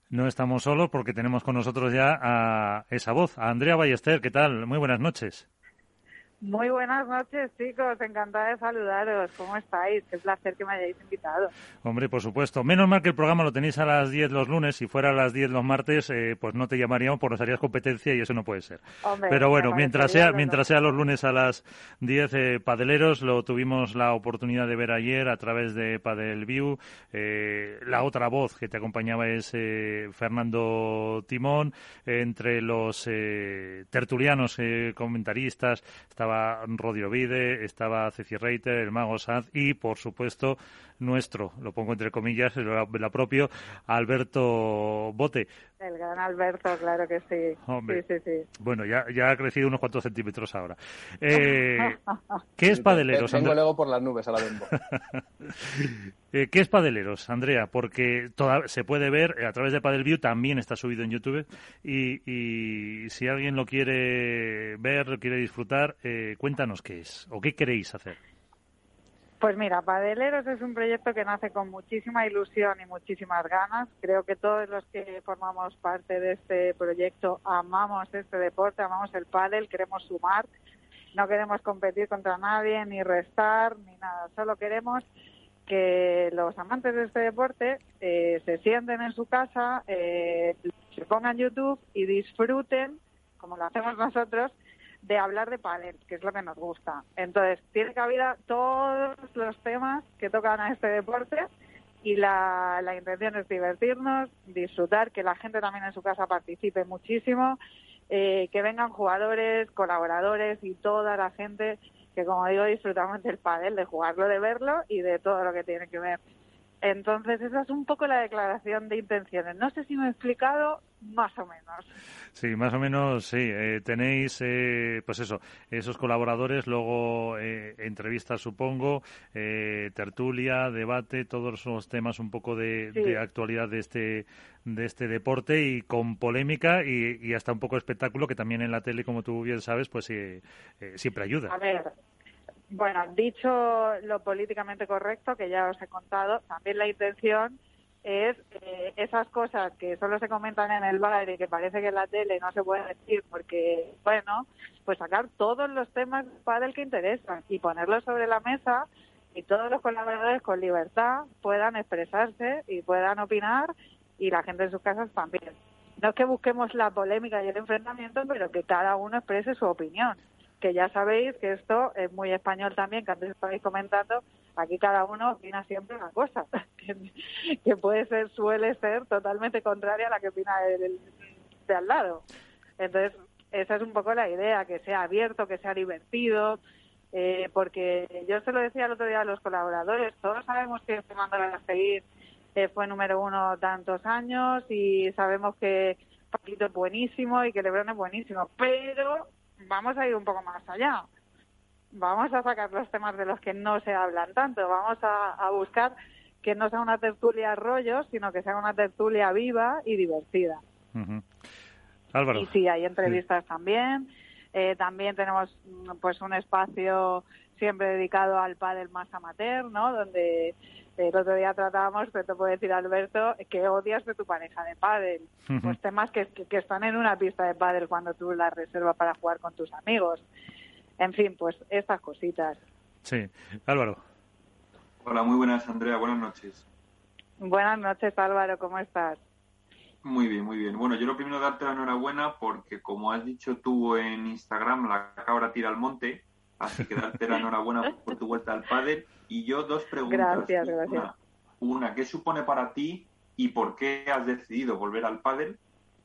No estamos solos porque tenemos con nosotros ya a esa voz, a Andrea Ballester. ¿Qué tal? Muy buenas noches. Muy buenas noches, chicos. Encantada de saludaros. ¿Cómo estáis? Qué placer que me hayáis invitado. Hombre, por supuesto. Menos mal que el programa lo tenéis a las 10 los lunes. Si fuera a las 10 los martes, eh, pues no te llamaríamos porque nos harías competencia y eso no puede ser. Pero bueno, mientras sea, mientras sea los lunes a las 10, eh, Padeleros, lo tuvimos la oportunidad de ver ayer a través de Padel View. Eh, la otra voz que te acompañaba es Fernando Timón. entre los tertulianos comentaristas estaba Rodio Vide, estaba Ceci Reiter, el Mago Sanz y, por supuesto, nuestro, lo pongo entre comillas, la propio, Alberto Bote. El gran Alberto, claro que sí. Sí, sí, sí. Bueno, ya, ya ha crecido unos cuantos centímetros ahora. Eh, [LAUGHS] ¿Qué es Padeleros? Tengo luego por las nubes a la [LAUGHS] eh, ¿Qué es Padeleros, Andrea? Porque toda, se puede ver a través de Padelview, también está subido en YouTube. Y, y si alguien lo quiere ver, lo quiere disfrutar, eh, cuéntanos qué es o qué queréis hacer. Pues mira, Padeleros es un proyecto que nace con muchísima ilusión y muchísimas ganas. Creo que todos los que formamos parte de este proyecto amamos este deporte, amamos el pádel, queremos sumar, no queremos competir contra nadie, ni restar, ni nada. Solo queremos que los amantes de este deporte eh, se sienten en su casa, eh, se pongan YouTube y disfruten, como lo hacemos nosotros, de hablar de pádel, que es lo que nos gusta. Entonces, tiene cabida todos los temas que tocan a este deporte y la, la intención es divertirnos, disfrutar, que la gente también en su casa participe muchísimo, eh, que vengan jugadores, colaboradores y toda la gente que, como digo, disfrutamos del pádel, de jugarlo, de verlo y de todo lo que tiene que ver. Entonces, esa es un poco la declaración de intenciones. No sé si me he explicado más o menos. Sí, más o menos, sí. Eh, tenéis, eh, pues eso, esos colaboradores, luego eh, entrevistas, supongo, tertulia, debate, todos los temas un poco de, actualidad de este de este deporte y con polémica y, y, hasta un poco de espectáculo que también en la tele, como tú bien sabes, pues siempre ayuda. A ver, bueno, dicho lo políticamente correcto, que ya os he contado, también la intención es eh, esas cosas que solo se comentan en el bar y que parece que en la tele no se puede decir porque, bueno, pues sacar todos los temas para el que interesan y ponerlos sobre la mesa y todos los colaboradores con libertad puedan expresarse y puedan opinar y la gente en sus casas también. No es que busquemos la polémica y el enfrentamiento, pero que cada uno exprese su opinión que ya sabéis que esto es muy español también, que antes estabais comentando, Aquí cada uno opina siempre una cosa, [LAUGHS] que, puede ser, suele ser totalmente contraria a la que opina el, de al lado. Entonces, esa es un poco la idea, que sea abierto, que sea divertido, eh, porque yo se lo decía el otro día a los colaboradores, todos sabemos que Fernando seguir eh, fue número uno tantos años y sabemos que Paquito es buenísimo y que Lebron es buenísimo, pero vamos a ir un poco más allá. Vamos a sacar los temas de los que no se hablan tanto, vamos a, buscar que no sea una tertulia rollo, sino que sea una tertulia viva y divertida. Álvaro. Y sí, hay entrevistas también. Eh, también tenemos pues un espacio siempre dedicado al pádel más amateur, ¿no? Donde el otro día tratábamos, pero te puedo decir, Alberto, que odias de tu pareja de pádel. Pues temas que, que, están en una pista de pádel cuando tú la reservas para jugar con tus amigos. En fin, pues estas cositas. Sí. Álvaro. Hola, muy buenas, Andrea. Buenas noches. Buenas noches, Álvaro. ¿Cómo estás? Muy bien, muy bien. Bueno, yo lo primero darte la enhorabuena porque, como has dicho tú en Instagram, la cabra tira al monte. Así que darte la enhorabuena [LAUGHS] por tu vuelta al pádel. Y yo dos preguntas. Gracias, gracias. Una, ¿qué supone para ti y por qué has decidido volver al pádel?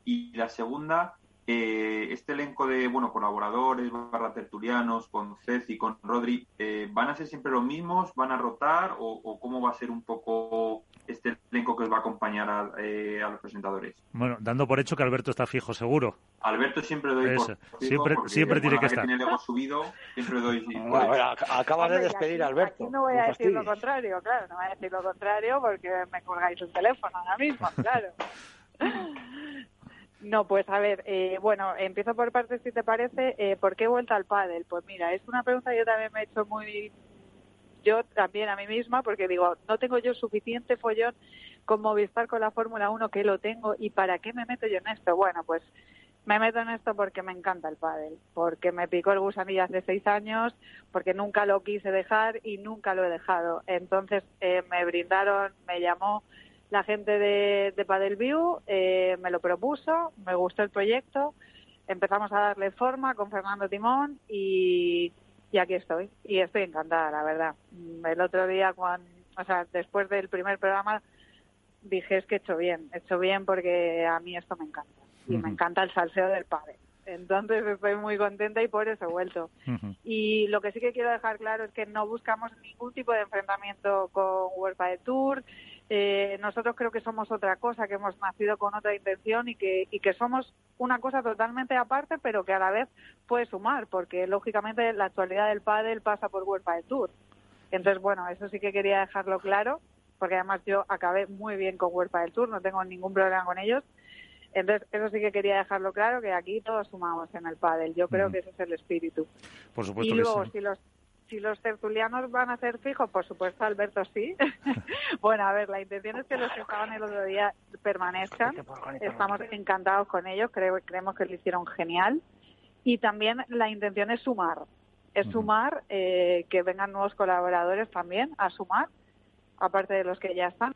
Y la segunda, eh, este elenco de bueno colaboradores, barra tertulianos, con Ceci, con Rodri, eh, ¿van a ser siempre los mismos? ¿Van a rotar? ¿O, cómo va a ser un poco este elenco que os va a acompañar a, eh, los presentadores? Bueno, dando por hecho que Alberto está fijo, seguro. Alberto siempre doy por Siempre, siempre tiene que estar. tiene el ego subido, siempre doy acaba de despedir a Alberto. no voy a decir lo contrario, claro, no voy a decir lo contrario porque me colgáis un teléfono ahora mismo, claro. [LAUGHS] No, pues a ver, eh, bueno, empiezo por partes si te parece. Eh, ¿Por qué he vuelto al pádel? Pues mira, es una pregunta que yo también me he hecho muy, yo también a mí misma, porque digo, no tengo yo suficiente follón con Movistar con la Fórmula 1 que lo tengo y ¿para qué me meto yo en esto? Bueno, pues me meto en esto porque me encanta el pádel, porque me picó el gusanillo hace seis años, porque nunca lo quise dejar y nunca lo he dejado. Entonces eh, me brindaron, me llamó la gente de, de Padelview eh, me lo propuso, me gustó el proyecto, empezamos a darle forma con Fernando Timón y, aquí estoy. Y estoy encantada, la verdad. El otro día, cuando, o sea, después del primer programa, dije es que he hecho bien, he hecho bien porque a mí esto me encanta. Y me encanta el salseo del padre. Entonces estoy muy contenta y por eso he vuelto. Y lo que sí que quiero dejar claro es que no buscamos ningún tipo de enfrentamiento con World Padel Tour, eh, nosotros creo que somos otra cosa, que hemos nacido con otra intención y que, y que somos una cosa totalmente aparte, pero que a la vez puede sumar, porque lógicamente la actualidad del pádel pasa por World Padel Tour. Entonces, bueno, eso sí que quería dejarlo claro, porque además yo acabé muy bien con World Padel Tour, no tengo ningún problema con ellos. Entonces, eso sí que quería dejarlo claro, que aquí todos sumamos en el pádel. Yo creo que ese es el espíritu. Por supuesto y luego, si los si los tertulianos van a ser fijos, por supuesto, Alberto sí. [LAUGHS] bueno, a ver, la intención es que los que estaban el otro día permanezcan. Estamos encantados con ellos, creemos que lo hicieron genial. Y también la intención es sumar, es sumar, eh, que vengan nuevos colaboradores también a sumar aparte de los que ya están,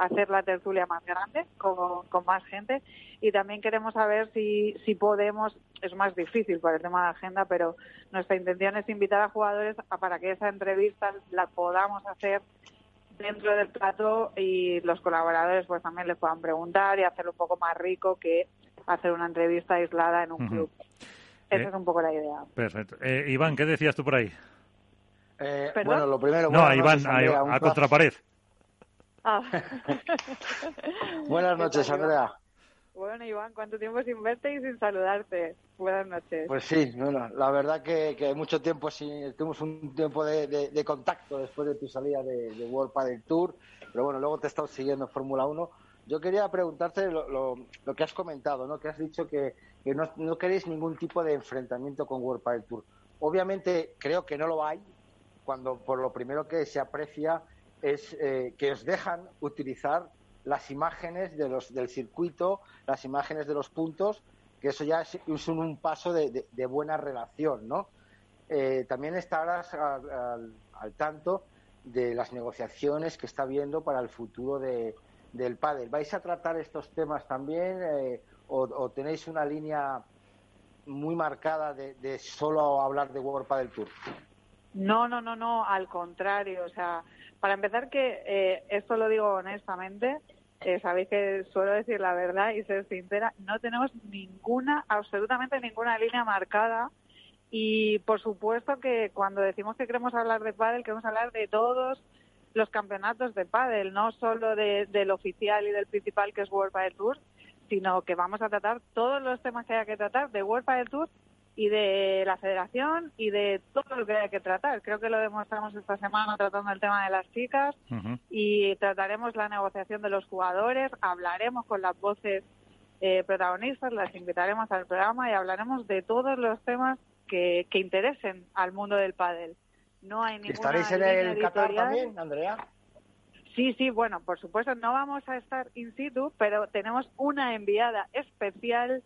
hacer, la tertulia más grande con, más gente y también queremos saber si, si podemos, es más difícil por el tema de agenda, pero nuestra intención es invitar a jugadores para que esa entrevista la podamos hacer dentro del plato y los colaboradores pues también les puedan preguntar y hacerlo un poco más rico que hacer una entrevista aislada en un club. Esa eh, es un poco la idea. Perfecto. Eh, Iván, ¿qué decías tú por ahí? Eh, bueno, lo primero. No, Iván, a, contrapared. Ah. Buenas noches, Andrea. [LAUGHS] Bueno, Iván, ¿cuánto tiempo sin verte y sin saludarte? Buenas noches. Pues sí, bueno, la verdad que, que mucho tiempo sin, tuvimos un tiempo de, contacto después de tu salida de, World Padel Tour, pero bueno, luego te he estado siguiendo en Fórmula 1. Yo quería preguntarte lo, lo, que has comentado, ¿no? Que has dicho que, que no, no, queréis ningún tipo de enfrentamiento con World Padel Tour. Obviamente creo que no lo hay, cuando por lo primero que se aprecia es eh, que os dejan utilizar las imágenes de los, del circuito, las imágenes de los puntos, que eso ya es, un, paso de, buena relación, ¿no? Eh, también estarás al, tanto de las negociaciones que está habiendo para el futuro del pádel. ¿Vais a tratar estos temas también eh, o, tenéis una línea muy marcada de, de solo hablar de World Padel Tour? No, no, no, no, al contrario. O sea, para empezar que eh, esto lo digo honestamente, eh, sabéis que suelo decir la verdad y ser sincera, no tenemos ninguna, absolutamente ninguna línea marcada. Y por supuesto que cuando decimos que queremos hablar de pádel, queremos hablar de todos los campeonatos de pádel, no solo del oficial y del principal que es World Padel Tour, sino que vamos a tratar todos los temas que haya que tratar de World Padel Tour y de la federación y de todo lo que haya que tratar. Creo que lo demostramos esta semana tratando el tema de las chicas y trataremos la negociación de los jugadores, hablaremos con las voces eh, protagonistas, las invitaremos al programa y hablaremos de todos los temas que, que interesen al mundo del pádel. No hay ninguna ¿Estaréis en el Qatar también, Andrea? Sí, sí, bueno, por supuesto no vamos a estar in situ, pero tenemos una enviada especial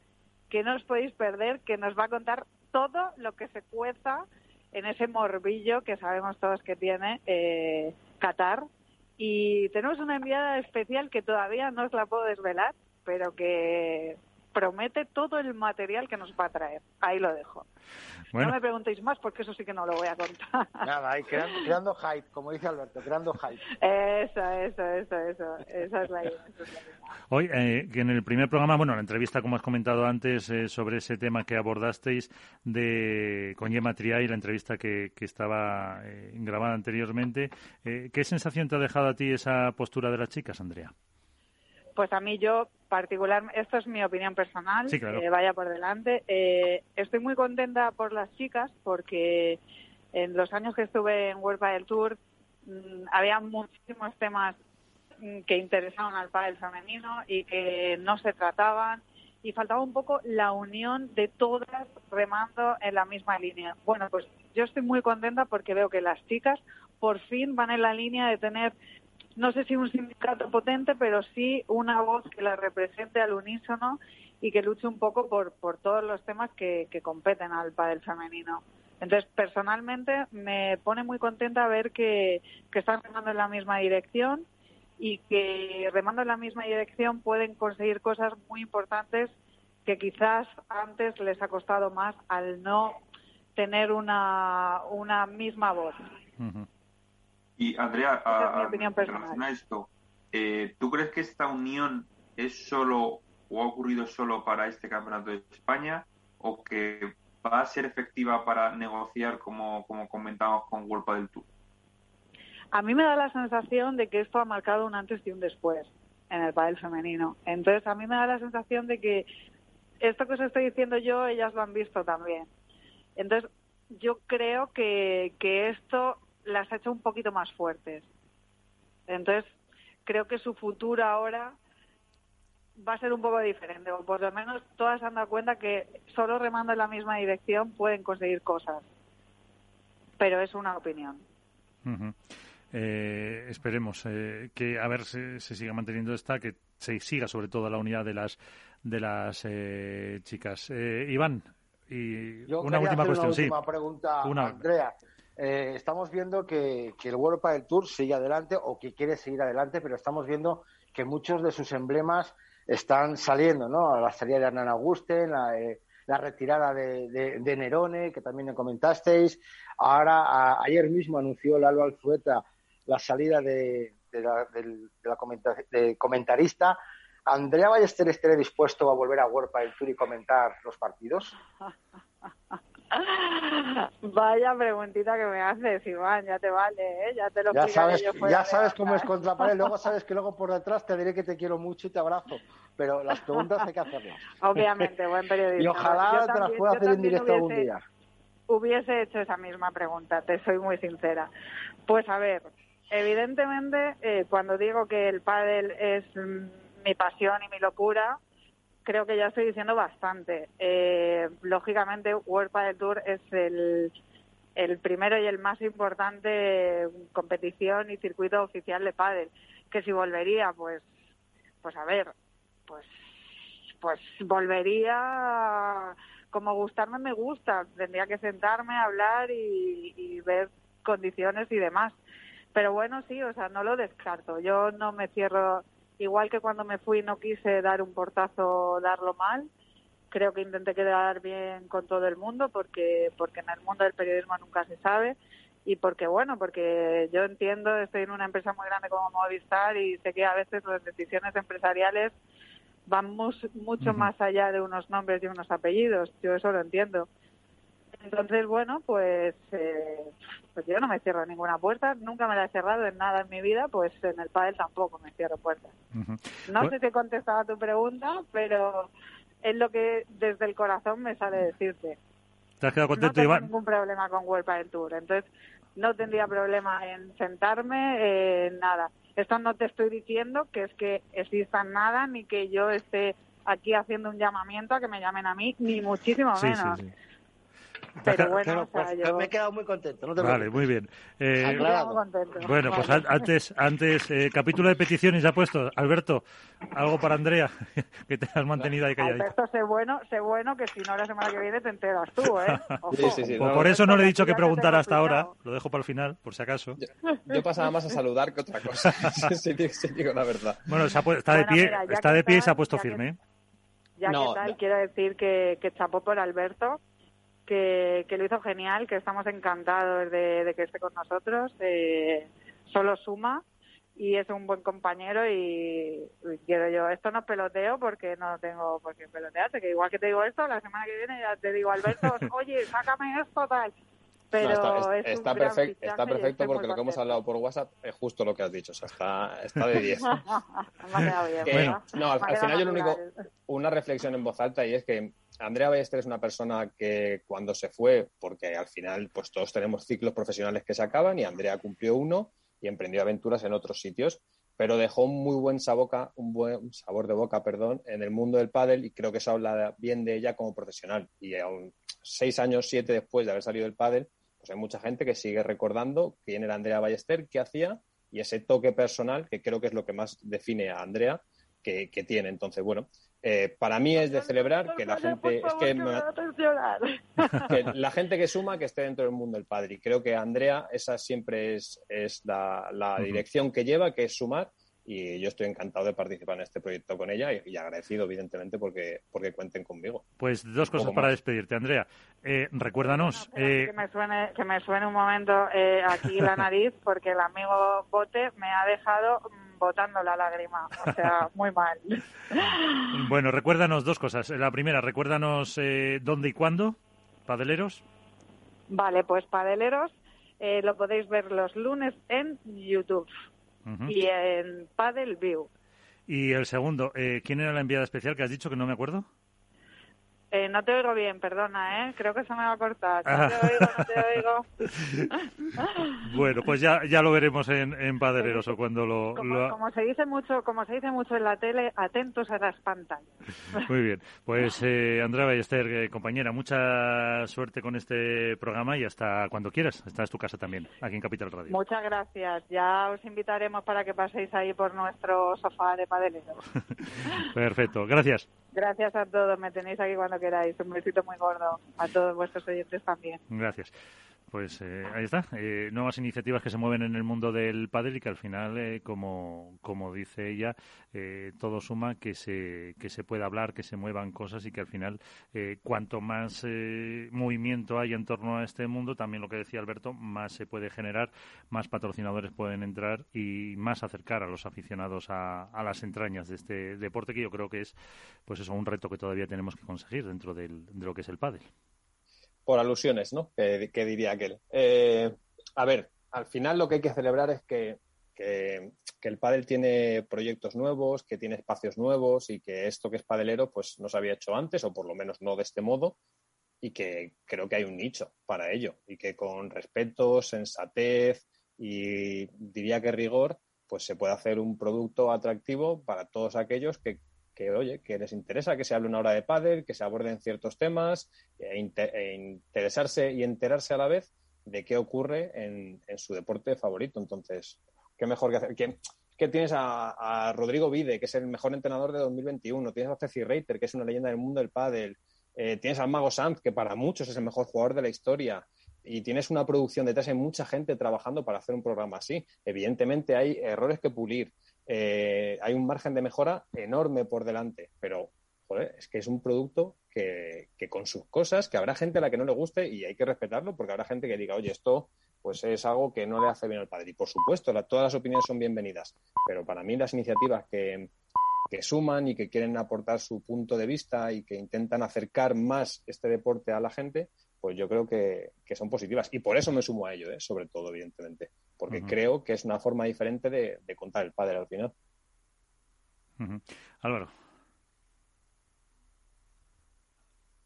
que no os podéis perder, que nos va a contar todo lo que se cueza en ese morbillo que sabemos todos que tiene eh, Qatar. Y tenemos una enviada especial que todavía no os la puedo desvelar, pero que promete todo el material que nos va a traer. Ahí lo dejo. No me preguntéis más porque eso sí que no lo voy a contar. Nada, ahí creando, hype, como dice Alberto, creando hype. Eso, eso, eso, eso. Esa es la idea. Hoy, eh, en el primer programa, bueno, la entrevista, como has comentado antes, eh, sobre ese tema que abordasteis de con Gemma Triay, la entrevista que, que estaba eh, grabada anteriormente, ¿qué sensación te ha dejado a ti esa postura de las chicas, Andrea? Pues a mí yo particular, esto es mi opinión personal, vaya por delante. Eh, estoy muy contenta por las chicas porque en los años que estuve en World Padel Tour mm, había muchísimos temas mm, que interesaban al pádel femenino y que no se trataban y faltaba un poco la unión de todas remando en la misma línea. Bueno, pues yo estoy muy contenta porque veo que las chicas por fin van en la línea de tener no sé si un sindicato potente, pero sí una voz que la represente al unísono y que luche un poco por, todos los temas que, competen al pádel femenino. Entonces, personalmente me pone muy contenta ver que, que están remando en la misma dirección y que remando en la misma dirección pueden conseguir cosas muy importantes que quizás antes les ha costado más al no tener una, una misma voz. Y Andrea, a, relación a esto, eh, ¿tú crees que esta unión es solo o ha ocurrido solo para este campeonato de España o que va a ser efectiva para negociar como, como comentábamos con World del Tour? A mí me da la sensación de que esto ha marcado un antes y un después en el pádel femenino. Entonces a mí me da la sensación de que esto que os estoy diciendo yo, ellas lo han visto también. Entonces yo creo que, que esto las ha hecho un poquito más fuertes. Entonces, creo que su futuro ahora va a ser un poco diferente, o por lo menos todas se han dado cuenta que solo remando en la misma dirección pueden conseguir cosas. Pero es una opinión. Eh, esperemos eh, que a ver si se siga manteniendo esta, que se siga sobre todo la unidad de las de las eh, chicas. Iván, y una última cuestión, una última pregunta, Andrea. Eh, estamos viendo que, el World del Tour sigue adelante o que quiere seguir adelante, pero estamos viendo que muchos de sus emblemas están saliendo, ¿no? La salida de Hernán Augusten, la, eh, retirada de, Nerone, que también me comentasteis. Ahora, ayer mismo anunció Lalo Alzueta la salida de, la, de comentarista. ¿Andrea Ballester estará dispuesto a volver a World del Tour y comentar los partidos? [LAUGHS] [LAUGHS] Vaya preguntita que me haces, Iván, ya te vale, ¿eh? ya te lo Ya sabes, ya sabes cómo es contra pared, luego [LAUGHS] sabes que luego por detrás te diré que te quiero mucho y te abrazo, pero las preguntas hay que hacerlas. [LAUGHS] Obviamente, buen periodista. Y ojalá te las pueda hacer en directo algún día. Hubiese hecho esa misma pregunta, te soy muy sincera. Pues a ver, evidentemente, eh, cuando digo que el pádel es mm, mi pasión y mi locura, creo que ya estoy diciendo bastante. Eh, lógicamente, World Padel Tour es el, el primero y el más importante competición y circuito oficial de pádel. Que si volvería, pues, pues a ver, pues, pues volvería como gustarme me gusta. Tendría que sentarme, hablar y ver condiciones y demás. Pero bueno, sí, o sea, no lo descarto. Yo no me cierro Igual que cuando me fui no quise dar un portazo, darlo mal. Creo que intenté quedar bien con todo el mundo porque, porque en el mundo del periodismo nunca se sabe. y porque bueno, porque yo entiendo, estoy en una empresa muy grande como Movistar y sé que a veces las decisiones empresariales van mucho más allá de unos nombres y unos apellidos, yo eso lo entiendo. Entonces, bueno, pues, eh, pues yo no me cierro ninguna puerta, nunca me la he cerrado en nada en mi vida, pues en el pádel tampoco me cierro puertas. No Pues sé si he contestado a tu pregunta, pero es lo que desde el corazón me sale decirte. ¿Te has quedado No contento, tengo Iván? ningún problema con World Padel Tour, entonces no tendría problema en sentarme, en nada. Esto no te estoy diciendo que es que exista nada, ni que yo esté aquí haciendo un llamamiento a que me llamen a mí, ni muchísimo Sí, sí, menos. sí. [LAUGHS] Pero bueno, Claro, o sea, pues, yo... me he quedado muy contento. No te Vale, preocupes. muy bien. Eh, bueno, pues Vale. antes, antes eh, capítulo de peticiones ya puesto. Alberto, algo para Andrea, [LAUGHS] que te has mantenido ahí calladito. Alberto, sé bueno, sé bueno que si no la semana que viene te enteras tú, ¿eh? [LAUGHS] Ojo. Sí, sí, sí. Pues no, por eso no le he dicho que Ya te preguntar tengo hasta ahora, lo dejo para el final, por si acaso. Yo pasaba más a saludar que otra cosa. si, digo, si digo la verdad. Bueno, se ha pu- está de Bueno, pie, mira, está que de pie y se tal, ha puesto que- firme. ¿eh? Ya No, que tal, no. quiero decir que, que chapó por Alberto, que, que lo hizo genial, que estamos encantados de, de que esté con nosotros. eh, solo suma y es un buen compañero y, y quiero yo. Esto no peloteo porque no tengo por qué pelotearte, que igual que te digo esto, la semana que viene ya te digo, Alberto, [LAUGHS] oye, sácame esto, tal. Pero No, está, es está perfect- perfecto porque lo que hemos hablado por WhatsApp es justo lo que has dicho. O sea, está, está de 10. [LAUGHS] Me ha quedado bien, no, al, final yo lo único, una reflexión en voz alta y es que Andrea Ballester es una persona que cuando se fue, porque al final pues todos tenemos ciclos profesionales que se acaban y Andrea cumplió uno y emprendió aventuras en otros sitios, pero dejó un muy buen saboca, un buen sabor de boca, perdón, en el mundo del pádel y creo que eso habla bien de ella como profesional. Y aún seis años, siete después de haber salido del pádel, pues hay mucha gente que sigue recordando quién era Andrea Ballester, qué hacía y ese toque personal que creo que es lo que más define a Andrea que, que tiene. Entonces, bueno, eh, para mí es de celebrar que la gente es [LAUGHS] que, la gente que suma que esté dentro del mundo del padre. Y creo que Andrea, esa siempre es, es la, dirección que lleva, que es sumar. Y yo estoy encantado de participar en este proyecto con ella y, y agradecido, evidentemente, porque, porque cuenten conmigo. Pues dos cosas para más. despedirte, Andrea. Eh, recuérdanos, eh, que, me suene, que me suene un momento eh, aquí la [LAUGHS] nariz porque el amigo Bote me ha dejado mm, botando la lágrima. O sea, [LAUGHS] muy mal. bueno, recuérdanos dos cosas. La primera, recuérdanos eh, dónde y cuándo, padeleros. Vale, pues Padeleros eh, lo podéis ver los lunes en YouTube y en Padel View. Y el segundo, eh, ¿quién era la enviada especial que has dicho que no me acuerdo? Eh, no te oigo bien, perdona, ¿eh? Creo que se me va a cortar. No Ah. te oigo, no te oigo. [LAUGHS] Bueno, pues ya, ya lo veremos en, en Padeleros o cuando lo, Como, lo- como se dice mucho, como se dice mucho en la tele, atentos a las pantallas. Muy bien. Pues [LAUGHS] eh, Andrea Ballester, eh, compañera, mucha suerte con este programa y hasta cuando quieras. Esta es tu casa también, aquí en Capital Radio. Muchas gracias. Ya os invitaremos para que paséis ahí por nuestro sofá de padeleros. [LAUGHS] Perfecto, gracias. Gracias a todos. Me tenéis aquí cuando queráis. Un besito muy gordo. A todos vuestros oyentes también. Gracias. Pues eh, ahí está. Eh, nuevas iniciativas que se mueven en el mundo del pádel y que al final, eh, como, como dice ella, eh, todo suma que se, que se pueda hablar, que se muevan cosas y que al final, eh, cuanto más movimiento hay en torno a este mundo, también lo que decía Alberto, más se puede generar, más patrocinadores pueden entrar y más acercar a los aficionados a, las entrañas de este deporte que yo creo que es, pues eso, un reto que todavía tenemos que conseguir dentro de lo que es el pádel. Por alusiones, ¿no? Que, que diría aquel. Eh, a ver, al final lo que hay que celebrar es que, que, que el pádel tiene proyectos nuevos, que tiene espacios nuevos y que esto que es padelero pues no se había hecho antes o por lo menos no de este modo y que creo que hay un nicho para ello y que con respeto, sensatez y diría que rigor pues se puede hacer un producto atractivo para todos aquellos que, que oye, que les interesa que se hable una hora de pádel, que se aborden ciertos temas e, e interesarse y enterarse a la vez de qué ocurre en, su deporte favorito. Entonces, qué mejor que hacer. ¿Qué, qué tienes a, a Rodrigo Vide, que es el mejor entrenador de 2021? Tienes a Ceci Reiter, que es una leyenda del mundo del pádel. Eh, tienes al Mago Sanz, que para muchos es el mejor jugador de la historia. Y tienes una producción detrás, hay mucha gente trabajando para hacer un programa así. Evidentemente hay errores que pulir, eh, hay un margen de mejora enorme por delante, pero joder, es que es un producto que, que con sus cosas, que habrá gente a la que no le guste y hay que respetarlo porque habrá gente que diga, oye, esto pues es algo que no le hace bien al padre. Y por supuesto, todas las opiniones son bienvenidas, pero para mí las iniciativas que, que suman y que quieren aportar su punto de vista y que intentan acercar más este deporte a la gente, pues yo creo que, son positivas. Y por eso me sumo a ello, ¿eh? sobre todo, evidentemente, porque creo que es una forma diferente de, contar el padre al final. Álvaro.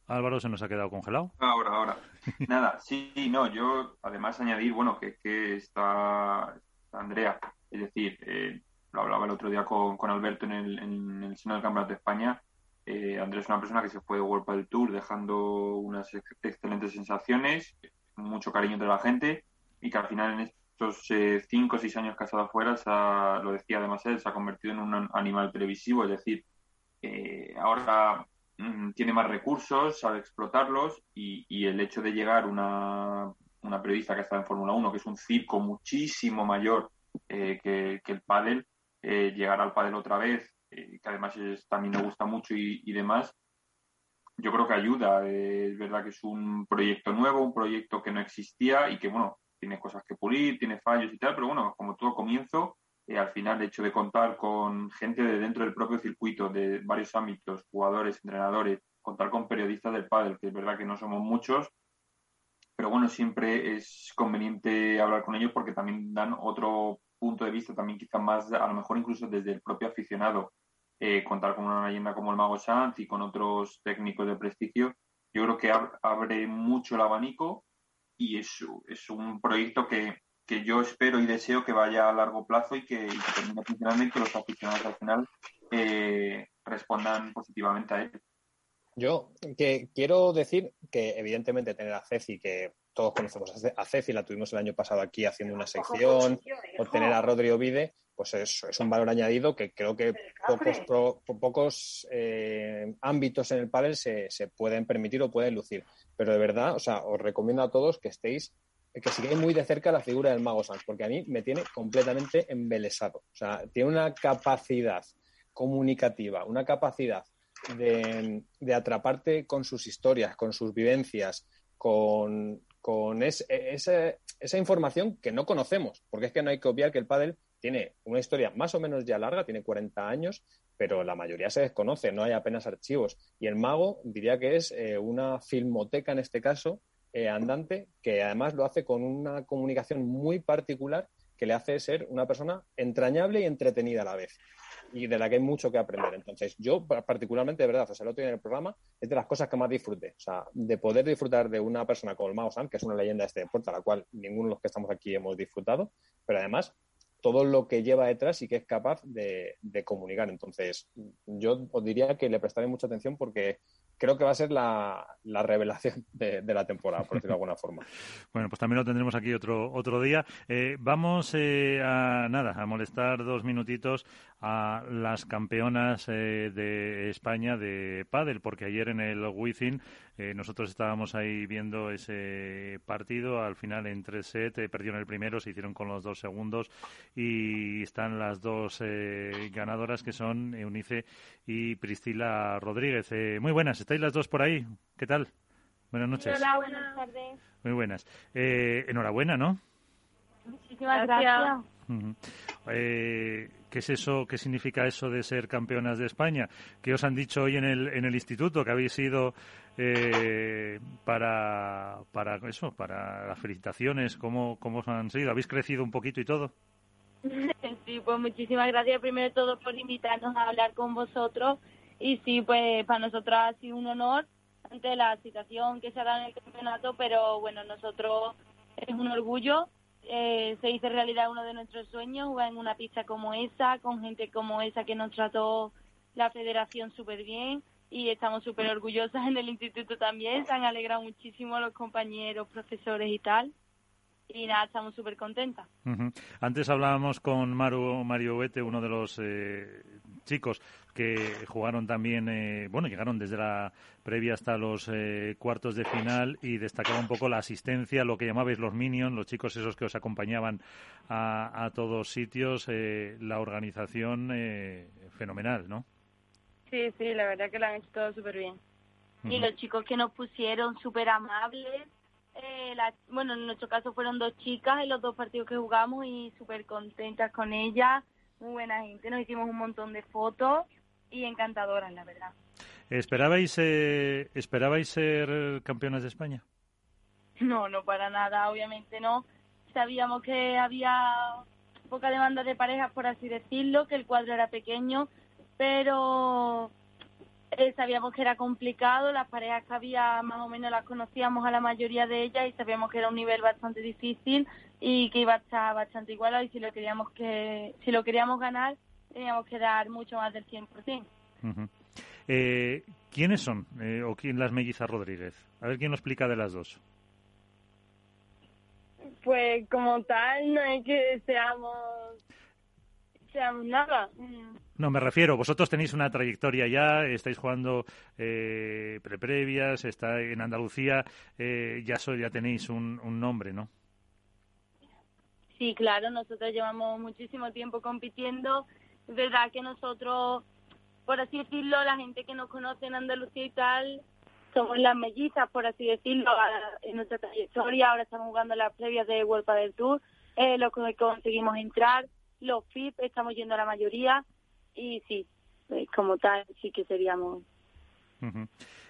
Álvaro se nos ha quedado congelado. Ahora, ahora. [LAUGHS] Nada, sí, no, yo además añadir, bueno, que, que está, Andrea, es decir, eh, lo hablaba el otro día con, con Alberto en el, en el seno del Campeonato de España. Eh, Andrés es una persona que se fue de World del Tour dejando unas excelentes sensaciones, mucho cariño de la gente y que al final en estos eh, cinco o seis años que ha estado afuera, lo decía además él, se ha convertido en un animal televisivo, es decir, eh, ahora mm, tiene más recursos, sabe explotarlos y, el hecho de llegar una, una periodista que está en Fórmula 1, que es un circo muchísimo mayor que, que, el pádel, eh, llegar al pádel otra vez, eh, que además también me gusta mucho y, demás, yo creo que ayuda. Eh, es verdad que es un proyecto nuevo, un proyecto que no existía y que, bueno, tiene cosas que pulir, tiene fallos y tal, pero bueno, como todo comienzo, al final el hecho de contar con gente de dentro del propio circuito, de varios ámbitos, jugadores, entrenadores, contar con periodistas del pádel, que es verdad que no somos muchos, pero bueno, siempre es conveniente hablar con ellos porque también dan otro punto de vista también quizá más, a lo mejor incluso desde el propio aficionado, eh, contar con una leyenda como el Mago Sanz y con otros técnicos de prestigio, yo creo que abre mucho el abanico y es, es un proyecto que, que, yo espero y deseo que vaya a largo plazo y que, termine funcionando y que los aficionados al final eh, respondan positivamente a él. Yo que quiero decir que evidentemente tener a Ceci, que todos conocemos a Ceci, la tuvimos el año pasado aquí haciendo una sección, o tener a Rodri Ovide, pues es, es un valor añadido que creo que pocos, pocos eh, ámbitos en el panel se, se, pueden permitir o pueden lucir. Pero de verdad, o sea, os recomiendo a todos que estéis, que sigáis muy de cerca la figura del Mago Sanz, porque a mí me tiene completamente embelesado. O sea, tiene una capacidad comunicativa, una capacidad de, de atraparte con sus historias, con sus vivencias, con, con e, esa, información que no conocemos, porque es que no hay que obviar que el pádel tiene una historia más o menos ya larga, tiene 40 años, pero la mayoría se desconoce, no hay apenas archivos. Y el mago diría que es eh, una filmoteca en este caso, eh, andante, que además lo hace con una comunicación muy particular que le hace ser una persona entrañable y entretenida a la vez y de la que hay mucho que aprender. Entonces, yo particularmente, de verdad, o sea, otro día en el programa, es de las cosas que más disfruté. O sea, de poder disfrutar de una persona como el Mao San, que es una leyenda de este deporte, a la cual ninguno de los que estamos aquí hemos disfrutado, pero además todo lo que lleva detrás y que es capaz de, de comunicar. Entonces, yo os diría que le prestaré mucha atención porque creo que va a ser la, revelación [LAUGHS] de, la temporada, por decirlo de alguna forma. [LAUGHS] Bueno, pues también lo tendremos aquí otro, otro día. Eh, vamos eh, a nada, a molestar dos minutitos a las campeonas eh, de España de pádel, porque ayer en el Wizzing nosotros estábamos ahí viendo ese partido, al final en 3-7 perdieron el primero, se hicieron con los dos segundos y están las dos ganadoras que son Eunice y Priscila Rodríguez. muy buenas, ¿estáis las dos por ahí? ¿Qué tal? Buenas noches. Hola, buenas tardes. Muy buenas. Eh, enhorabuena, ¿no? Muchísimas gracias. Eh, ¿Qué es eso? ¿Qué significa eso de ser campeonas de España? ¿Qué os han dicho hoy en el, en el instituto? Que habéis ido eh, para, para eso, para las felicitaciones. ¿Cómo, ¿Cómo os han sido? ¿Habéis crecido un poquito y todo? [LAUGHS] Sí, pues muchísimas gracias primero de todo por invitarnos a hablar con vosotros y sí, pues para nosotros ha sido un honor ante la situación que se ha dado en el campeonato, pero bueno, nosotros es un orgullo, eh, se hizo realidad uno de nuestros sueños, jugar en una pista como esa, con gente como esa que nos trató la federación súper bien y estamos súper orgullosas en el instituto también, se han alegrado muchísimo los compañeros, profesores y tal. Y nada, estamos súper contentas. Antes hablábamos con Maru, Mario Bete, uno de los eh, chicos que jugaron también, eh, bueno, llegaron desde la previa hasta los eh, cuartos de final y destacaba un poco la asistencia, lo que llamabais los minions, los chicos esos que os acompañaban a, a todos sitios, la organización fenomenal, ¿no? Sí, sí, la verdad que lo han hecho todo súper bien. Y los chicos que nos pusieron súper amables, Eh, la- bueno, en nuestro caso fueron dos chicas en los dos partidos que jugamos y súper contentas con ellas, muy buena gente, nos hicimos un montón de fotos y encantadoras, la verdad. ¿Esperabais, eh, ¿Esperabais ser campeonas de España? No, no para nada, obviamente no. Sabíamos que había poca demanda de parejas, por así decirlo, que el cuadro era pequeño, pero eh, sabíamos que era complicado, las parejas que había más o menos las conocíamos a la mayoría de ellas y sabíamos que era un nivel bastante difícil y que iba a estar bastante igualado y si lo queríamos que si lo queríamos ganar teníamos que dar mucho más del 100%. Ujú. Eh, ¿Quiénes son? Eh, ¿O quién las mellizas Rodríguez? A ver quién lo explica de las dos. Pues como tal no es que seamos nada. No, me refiero, vosotros tenéis una trayectoria ya, estáis jugando eh, preprevias, está en Andalucía, eh, ya, so- ya tenéis un, un nombre, ¿no? Sí, claro, nosotros llevamos muchísimo tiempo compitiendo. Es verdad que nosotros, por así decirlo, la gente que nos conoce en Andalucía y tal, somos las mellizas, por así decirlo, en nuestra trayectoria. Ahora estamos jugando las previas de World del Tour, eh, lo que conseguimos entrar, los FIP, estamos yendo a la mayoría y sí, eh, como tal, sí que seríamos.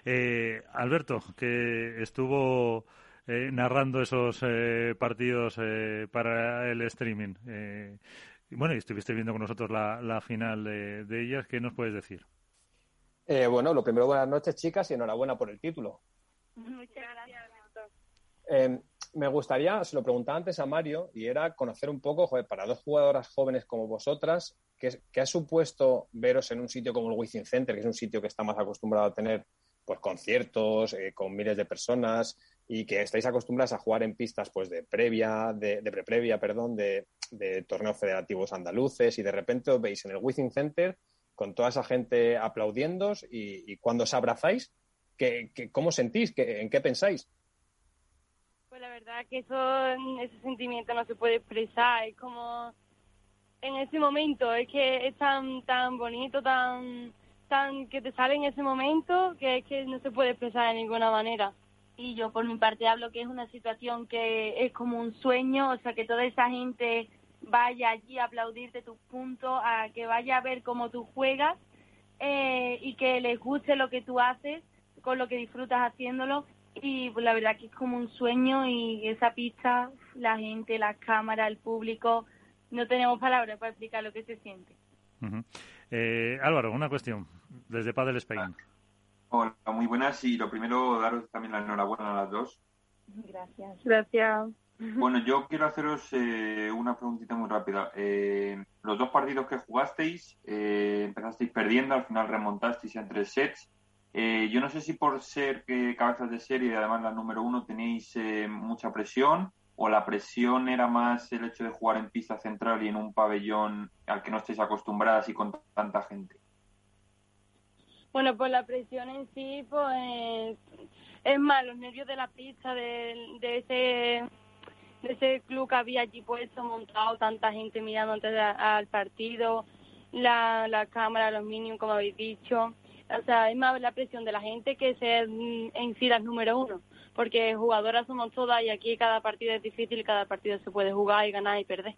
Eh, Alberto, que estuvo eh, narrando esos eh, partidos eh, para el streaming. Eh, y bueno, y estuviste viendo con nosotros la, la final de, de ellas. ¿Qué nos puedes decir? Eh, bueno, lo primero, buenas noches, chicas, y enhorabuena por el título. Muchas gracias. Eh, me gustaría, se lo preguntaba antes a Mario, y era conocer un poco, joder, para dos jugadoras jóvenes como vosotras, ¿qué, ha supuesto veros en un sitio como el Wizzing Center, que es un sitio que está más acostumbrado a tener pues, conciertos eh, con miles de personas y que estáis acostumbradas a jugar en pistas pues, de previa, de, de preprevia, perdón, de, de torneos federativos andaluces y de repente os veis en el Wizzing Center con toda esa gente aplaudiéndos y, y cuando os abrazáis, ¿qué, qué- cómo sentís? ¿Qué- ¿En qué pensáis? La verdad que eso, ese sentimiento no se puede expresar, es como en ese momento, es que es tan, tan bonito, tan, tan que te sale en ese momento que es que no se puede expresar de ninguna manera. Y yo por mi parte hablo que es una situación que es como un sueño, o sea que toda esa gente vaya allí a aplaudirte tus puntos, a que vaya a ver cómo tú juegas eh, y que les guste lo que tú haces, con lo que disfrutas haciéndolo y pues, la verdad que es como un sueño y esa pista, la gente, las cámaras, el público, no tenemos palabras para explicar lo que se siente. Ujú. Eh, Álvaro, una cuestión desde Padel Spain. Ah. Hola, muy buenas y lo primero daros también la enhorabuena a las dos. Gracias. Gracias. Bueno, yo quiero haceros eh, una preguntita muy rápida. Eh, los dos partidos que jugasteis, eh, empezasteis perdiendo, al final remontasteis en tres sets. Eh, yo no sé si por ser que cabezas de serie y además la número uno tenéis eh, mucha presión o la presión era más el hecho de jugar en pista central y en un pabellón al que no estáis acostumbradas y con tanta gente. Bueno, pues la presión en sí, pues es más, los nervios de la pista, de, de ese de ese club que había allí puesto, montado, tanta gente mirando antes de- al partido, la, la cámara, los minions, como habéis dicho. O sea, es más la presión de la gente que ser mm, en sí las número uno, porque jugadoras somos todas y aquí cada partido es difícil cada partido se puede jugar y ganar y perder.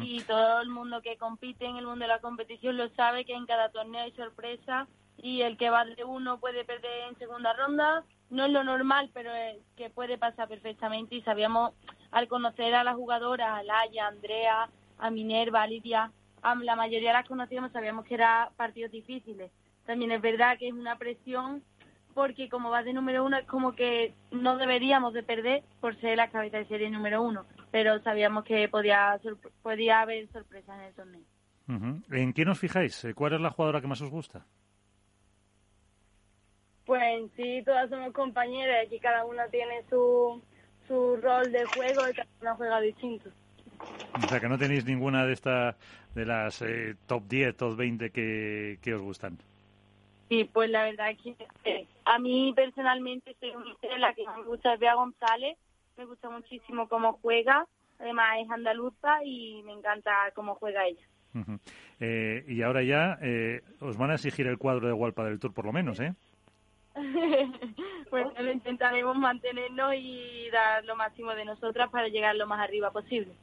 Y todo el mundo que compite en el mundo de la competición lo sabe que en cada torneo hay sorpresa y el que va de uno puede perder en segunda ronda. No es lo normal, pero es que puede pasar perfectamente y sabíamos al conocer a las jugadoras, a Laia, a Andrea, a Minerva, a Lidia, a la mayoría las conocíamos, sabíamos que eran partidos difíciles. También es verdad que es una presión porque como va de número uno es como que no deberíamos de perder por ser la cabeza de serie número uno, pero sabíamos que podía, podía haber sorpresas en el torneo. ¿En quién os fijáis? Eh, ¿Cuál es la jugadora que más os gusta? Pues en sí todas somos compañeras y aquí cada una tiene su, su rol de juego y cada una juega distinto. O sea, que no tenéis ninguna de esta, de las eh, top 10, top 20 que, que os gustan. Sí, pues la verdad que eh, a mí personalmente soy de la que me gusta es Bea González, me gusta muchísimo cómo juega, además es andaluza y me encanta cómo juega ella. Eh, y ahora ya eh, os van a exigir el cuadro de Walpa del Tour, por lo menos, ¿eh? [LAUGHS] pues lo intentaremos mantenernos y dar lo máximo de nosotras para llegar lo más arriba posible.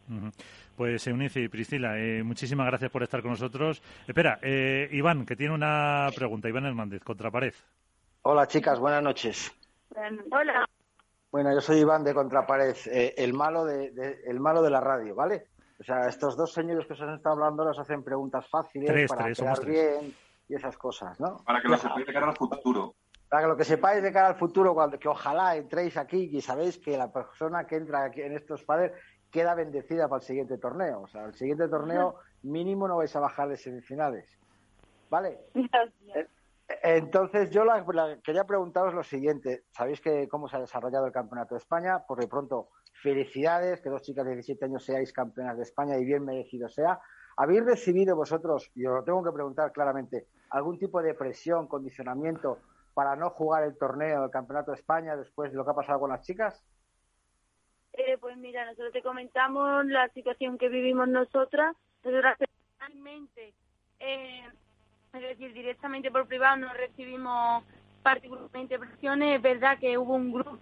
Pues Eunice y Priscila, eh, muchísimas gracias por estar con nosotros. Espera, eh, Iván, que tiene una pregunta. Iván Hernández, Contrapared. Hola chicas, buenas noches. Hola. Bueno, yo soy Iván de Contrapared, eh, el, malo de, el malo de la radio, ¿vale? O sea, estos dos señores que os han estado hablando les hacen preguntas fáciles para quedar bien y esas cosas, ¿no? Para que de cara al futuro. Para que lo que sepáis de cara al futuro, cuando, que ojalá entréis aquí y sabéis que la persona que entra aquí en estos padres queda bendecida para el siguiente torneo. O sea, el siguiente torneo mínimo no vais a bajar de semifinales. ¿Vale? Entonces, yo la, quería preguntaros lo siguiente. ¿Sabéis que cómo se ha desarrollado el Campeonato de España? Por de pronto, felicidades, que dos chicas de 17 años seáis campeonas de España y bien merecido sea. ¿Habéis recibido vosotros, y os lo tengo que preguntar claramente, algún tipo de presión, condicionamiento para no jugar el torneo del Campeonato de España después de lo que ha pasado con las chicas? Eh, pues mira, nosotros te comentamos la situación que vivimos nosotras. Nosotras personalmente, eh, es decir, directamente por privado no recibimos particularmente presiones. Es verdad que hubo un grupo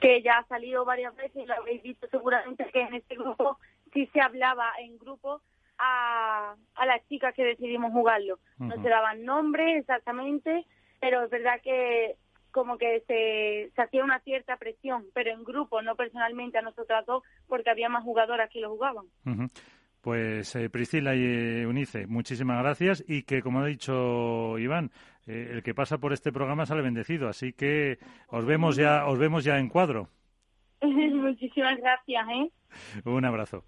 que ya ha salido varias veces y lo habéis visto seguramente que en este grupo sí se hablaba en grupo a, a las chicas que decidimos jugarlo. No se daban nombres exactamente, pero es verdad que como que se, se hacía una cierta presión, pero en grupo, no personalmente a nosotros dos, porque había más jugadoras que lo jugaban. Pues eh, Priscila y eh, Unice, muchísimas gracias y que, como ha dicho Iván, eh, el que pasa por este programa sale bendecido, así que os vemos ya, os vemos ya en cuadro. [LAUGHS] muchísimas gracias, ¿eh? Un abrazo.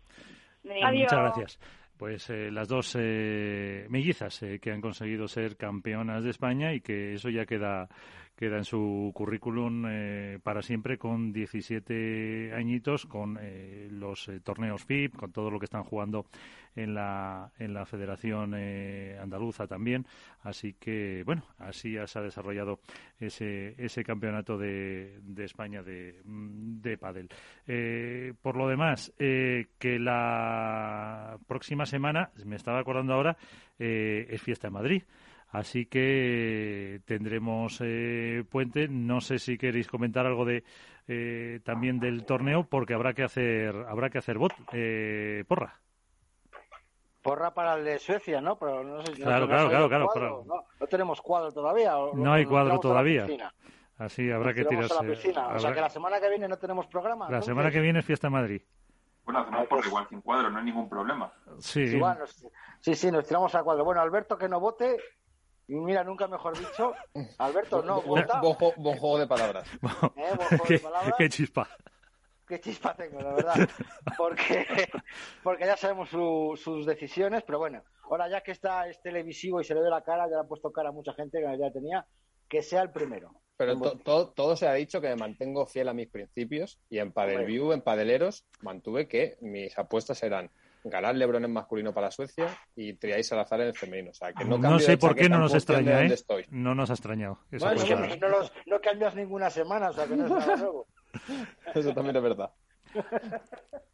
Adiós. Muchas gracias pues las dos mellizas que han conseguido ser campeonas de España y que eso ya queda queda en su currículum eh, para siempre con 17 añitos, con eh, los eh, torneos FIP, con todo lo que están jugando en la, en la Federación Andaluza también. Así que, bueno, así se ha desarrollado ese, ese campeonato de, de España de, de pádel. por lo demás, que la próxima semana, me estaba acordando ahora, es fiesta en Madrid. Así que tendremos eh, puente. No sé si queréis comentar algo de eh, también del torneo, porque habrá que hacer habrá que hacer bot, eh, porra. Porra para el de Suecia, ¿no? Pero no sé si claro, claro, claro, claro, no, tenemos cuadro todavía. no hay cuadro todavía. Así habrá que tirarse. A la piscina. O sea que la semana que viene no tenemos programa. La semana que viene es fiesta en Madrid. Bueno, hacemos ah, pues... igual sin cuadro, no hay ningún problema. Sí. Sí, sí, sí, nos tiramos a cuadro. Bueno, Alberto que no vote, mira, nunca mejor dicho, [LAUGHS] Alberto, no, vota. Buen, juego de palabras. [LAUGHS] ¿Eh? juego de [LAUGHS] palabras. Qué chispa. Qué chispa tengo, la verdad. Porque, porque ya sabemos sus decisiones, pero bueno, ahora ya que está es televisivo y se le ve la cara, ya le ha puesto cara a mucha gente que ya tenía, que sea el primero. Pero todo se ha dicho que me mantengo fiel a mis principios y en Padelview, en Padeleros, mantuve que mis apuestas eran ganar Lebron en masculino para Suecia y Triay Salazar en el femenino. O sea, que no, no sé por qué no nos extraña, ¿eh? No nos ha extrañado. Bueno, no, los, no, cambias ninguna semana, o sea, que no es nada [LAUGHS] nuevo. Eso también es verdad. [LAUGHS]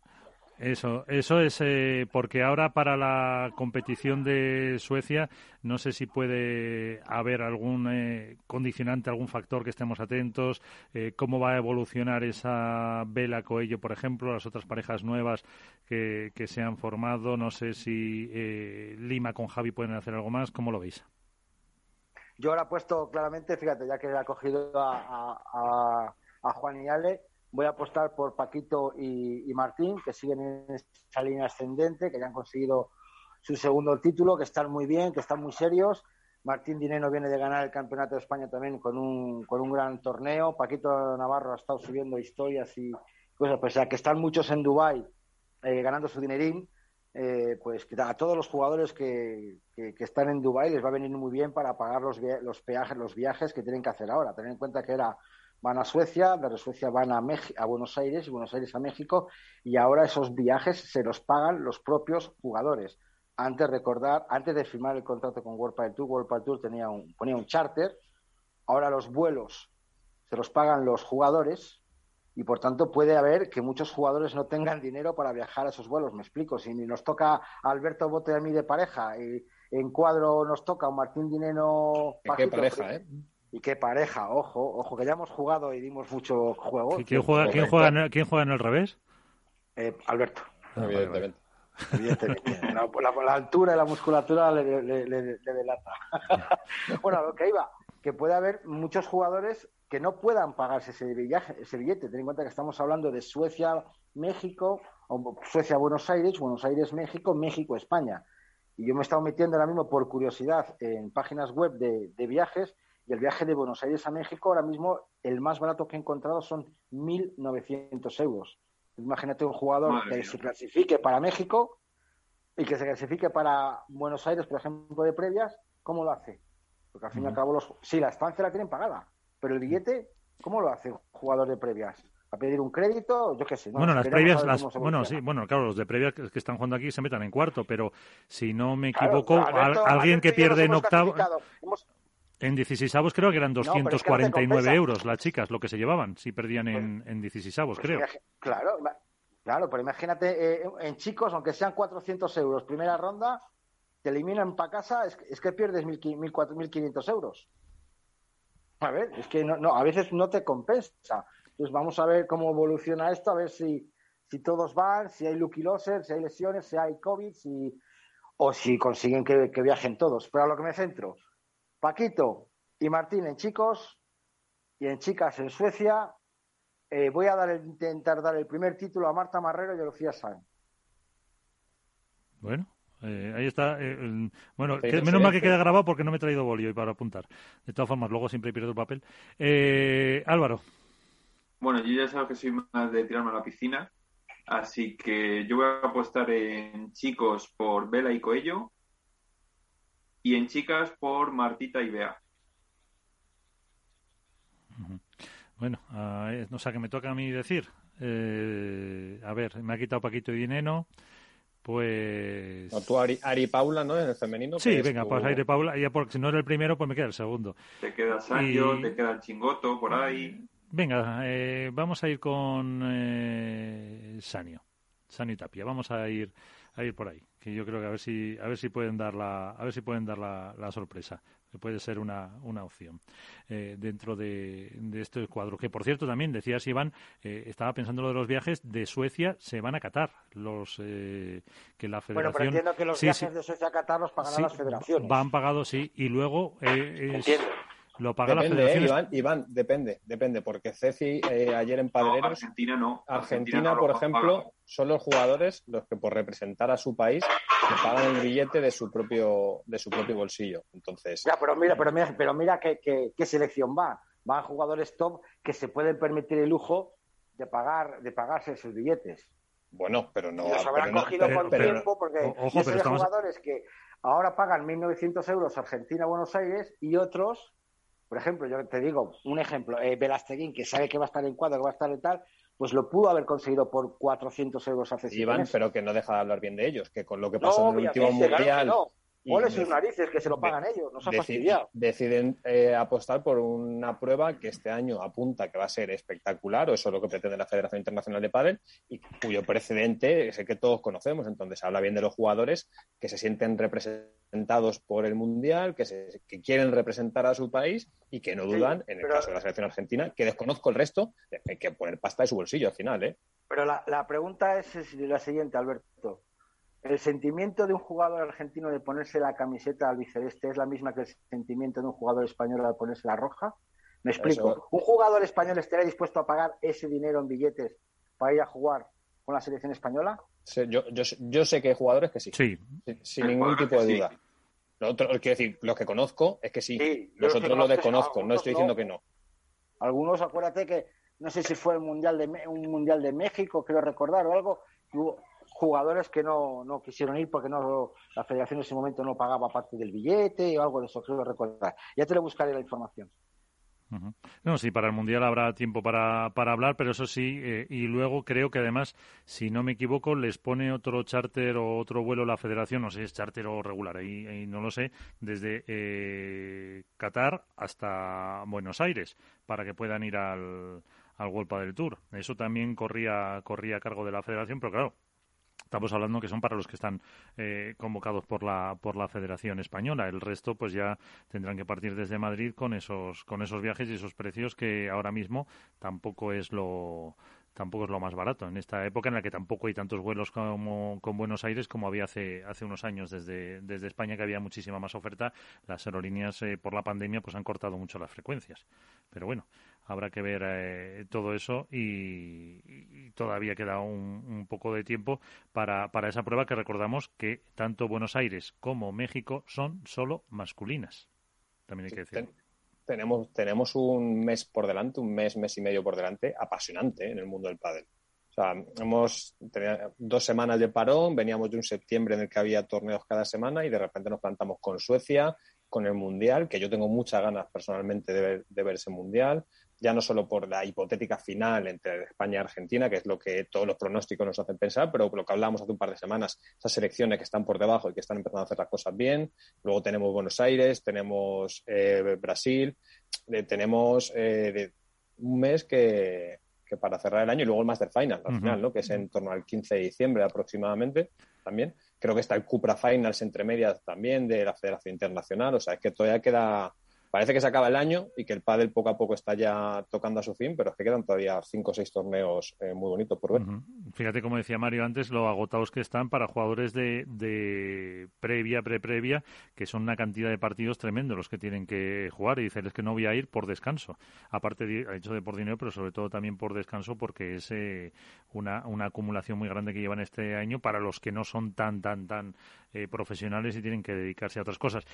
Eso, eso es eh, porque ahora para la competición de Suecia no sé si puede haber algún eh, condicionante, algún factor que estemos atentos, eh, cómo va a evolucionar esa Vela Coello, por ejemplo, las otras parejas nuevas que, se han formado, no sé si Lima con Javi pueden hacer algo más, ¿cómo lo veis? Yo ahora he puesto claramente, fíjate, ya que ha cogido a, a, a Juan y Ale, voy a apostar por Paquito y, Martín, que siguen en esa línea ascendente, que ya han conseguido su segundo título, que están muy bien, que están muy serios. Martín Dineno viene de ganar el Campeonato de España también con un, con un gran torneo. Paquito Navarro ha estado subiendo historias y cosas, pues a que están muchos en Dubái eh, ganando su dinerín, eh, pues a todos los jugadores que, que, están en Dubái les va a venir muy bien para pagar los, los peajes, los viajes que tienen que hacer ahora. Tener en cuenta que era van a Suecia, de Suecia van a, a Buenos Aires y Buenos Aires a México y ahora esos viajes se los pagan los propios jugadores. Antes recordar, antes de firmar el contrato con World Padel Tour, World Padel Tour tenía un, ponía un charter, ahora los vuelos se los pagan los jugadores y por tanto puede haber que muchos jugadores no tengan dinero para viajar a esos vuelos. Me explico, si nos toca a Alberto Bote a mí de pareja y en cuadro nos toca a Martín Dinero... ¿Qué pareja, eh? Y qué pareja, ojo, ojo, que ya hemos jugado y dimos mucho juego. ¿Quién juega, quién juega, en, el, ¿quién juega en el revés? Eh, Alberto. Ah, Evidentemente. Evidentemente. [LAUGHS] La, la, la, altura y la musculatura le, le, le, le delata. [LAUGHS] bueno, lo que iba, que puede haber muchos jugadores que no puedan pagarse ese, viaje, ese billete. Ten en cuenta que estamos hablando de Suecia, México, o Suecia, Buenos Aires, Buenos Aires, México, México, España. Y yo me he estado metiendo ahora mismo por curiosidad en páginas web de, de viajes y el viaje de Buenos Aires a México, ahora mismo el más barato que he encontrado son 1.900 euros. Imagínate un jugador Madre que mía. se clasifique para México y que se clasifique para Buenos Aires, por ejemplo, de previas, ¿cómo lo hace? Porque al fin y al cabo, los... sí, la estancia la tienen pagada, pero el billete, ¿cómo lo hace un jugador de previas? ¿A pedir un crédito? Yo qué sé. ¿no? Bueno, las previas, las, bueno, sí, bueno, claro, los de previas que están jugando aquí se metan en cuarto, pero si no me equivoco, claro, Alberto, al, alguien Alberto que pierde en octavo. Hemos... En 16 creo que eran 249 no, es que euros las chicas, lo que se llevaban, si perdían en, en 16 pues creo. Claro, claro, pero imagínate, eh, en chicos, aunque sean 400 euros, primera ronda, te eliminan para casa, es, es, que pierdes 1.500 euros. A ver, es que no, no, a veces no te compensa. Entonces vamos a ver cómo evoluciona esto, a ver si, si todos van, si hay lucky losers, si hay lesiones, si hay COVID, si, o si consiguen que, que viajen todos. Pero a lo que me centro, Paquito y Martín en chicos y en chicas en Suecia. Eh, voy a dar el, intentar dar el primer título a Marta Marrero y a Lucía Sáenz. Bueno, eh, ahí está. Eh, el, bueno, que, menos mal que queda grabado porque no me he traído bolio y para apuntar. De todas formas, luego siempre pierdo el papel. Eh, Álvaro. Bueno, yo ya sabes que soy más de tirarme a la piscina, así que yo voy a apostar en chicos por Vela y Coello y en chicas por Martita y Bea. Bueno, uh, no sé, que me toca a mí decir. Eh, a ver, me ha quitado Paquito y Dineno. Pues. No, tú, Ari, Ari, Paula, ¿no? En el femenino. Sí, venga, tu... pues Ari Paula. Ya porque si no era el primero, pues me queda el segundo. Te queda Sancho, y... te queda el Chingoto por ahí. Venga, eh, vamos a ir con eh, Sanio. Sanio y Tapia. Vamos a ir a ir por ahí que yo creo que a ver si a ver si pueden dar la a ver si pueden dar la, la sorpresa que puede ser una, una opción. Eh, dentro de, de, este cuadro que por cierto también decías Iván eh, estaba pensando lo de los viajes de Suecia se van a Qatar los eh, que la federación bueno pero entiendo que los sí, viajes sí. de Suecia a Qatar los pagarán sí, las federaciones. van pagados sí y luego eh, es, entiendo lo paga depende, la federación. Eh, Iván, Iván, depende, depende, porque Ceci eh, ayer en Padreros. No, Argentina no. Argentina, Argentina por ejemplo, paga. son los jugadores los que por representar a su país le pagan el billete de su propio, de su propio bolsillo. Entonces. Ya, pero mira, pero mira, pero mira qué, qué, qué selección va. Van jugadores top que se pueden permitir el lujo de pagar, de pagarse sus billetes. Bueno, pero no. Y los habrán pero cogido no, con pero, tiempo porque ojo, pero estamos... jugadores que ahora pagan 1.900 euros Argentina, Buenos Aires y otros por ejemplo, yo te digo, un ejemplo, eh, Velasteguín, que sabe que va a estar en cuadro, que va a estar en tal, pues lo pudo haber conseguido por 400 euros hace Iván, pero que no deja de hablar bien de ellos, que con lo que pasó no, en el último mundial. Ole sus narices, que se lo pagan de, ellos, nos ha fastidiado. Deciden eh, apostar por una prueba que este año apunta que va a ser espectacular, o eso es lo que pretende la Federación Internacional de Padel, y cuyo precedente es el que todos conocemos. Entonces, habla bien de los jugadores que se sienten representados por el Mundial, que, se, que quieren representar a su país y que no dudan, sí, en el pero... caso de la selección argentina, que desconozco el resto, hay que poner pasta de su bolsillo al final. ¿eh? Pero la, la pregunta es la siguiente, Alberto el sentimiento de un jugador argentino de ponerse la camiseta albiceleste es la misma que el sentimiento de un jugador español al ponerse la roja. Me explico. Eso... ¿Un jugador español estaría dispuesto a pagar ese dinero en billetes para ir a jugar con la selección española? Sí, yo, yo, yo, sé que hay jugadores que sí. Sí. Sin, sin ningún tipo de duda. Sí. Lo otro, quiero decir, los que conozco es que sí. sí los otros lo desconozco, no estoy diciendo no. que no. Algunos, acuérdate que no sé si fue el mundial de un mundial de México, quiero recordar o algo, jugadores que no, no quisieron ir porque no la federación en ese momento no pagaba parte del billete o algo de eso, creo recordar. Ya te lo buscaré la información. No, sí, para el Mundial habrá tiempo para, para hablar, pero eso sí, eh, y luego creo que además, si no me equivoco, les pone otro charter o otro vuelo la federación, no sé es charter o regular, ahí, no lo sé, desde eh, Qatar hasta Buenos Aires, para que puedan ir al, al del Tour. Eso también corría, corría a cargo de la federación, pero claro, Estamos hablando que son para los que están eh, convocados por la por la Federación Española. El resto, pues ya tendrán que partir desde Madrid con esos con esos viajes y esos precios que ahora mismo tampoco es lo tampoco es lo más barato. En esta época en la que tampoco hay tantos vuelos como con Buenos Aires como había hace hace unos años. Desde desde España que había muchísima más oferta las aerolíneas eh, por la pandemia pues han cortado mucho las frecuencias. Pero bueno habrá que ver eh, todo eso y, todavía queda un, poco de tiempo para, para esa prueba que recordamos que tanto Buenos Aires como México son solo masculinas. También hay que decirlo. tenemos, tenemos un mes por delante, un mes, mes y medio por delante, apasionante en el mundo del pádel. O sea, hemos tenido dos semanas de parón, veníamos de un septiembre en el que había torneos cada semana y de repente nos plantamos con Suecia, con el Mundial, que yo tengo muchas ganas personalmente de ver, de ver ese Mundial ya no solo por la hipotética final entre España y Argentina, que es lo que todos los pronósticos nos hacen pensar, pero lo que hablábamos hace un par de semanas, esas selecciones que están por debajo y que están empezando a hacer las cosas bien. Luego tenemos Buenos Aires, tenemos eh, Brasil, eh, tenemos eh, un mes que, para cerrar el año y luego el Master Final al final, ¿no? que es en torno al 15 de diciembre aproximadamente también. Creo que está el Cupra Finals entre medias también de la Federación Internacional, o sea, es que todavía queda parece que se acaba el año y que el pádel poco a poco está ya tocando a su fin, pero es que quedan todavía cinco o seis torneos eh, muy bonitos por ver. Fíjate, como decía Mario antes, lo agotados que están para jugadores de, de previa, pre-previa, que son una cantidad de partidos tremendo los que tienen que jugar y dicen es que no voy a ir por descanso. Aparte, de, hecho de por dinero, pero sobre todo también por descanso porque es eh, una, una acumulación muy grande que llevan este año para los que no son tan, tan, tan eh, profesionales y tienen que dedicarse a otras cosas.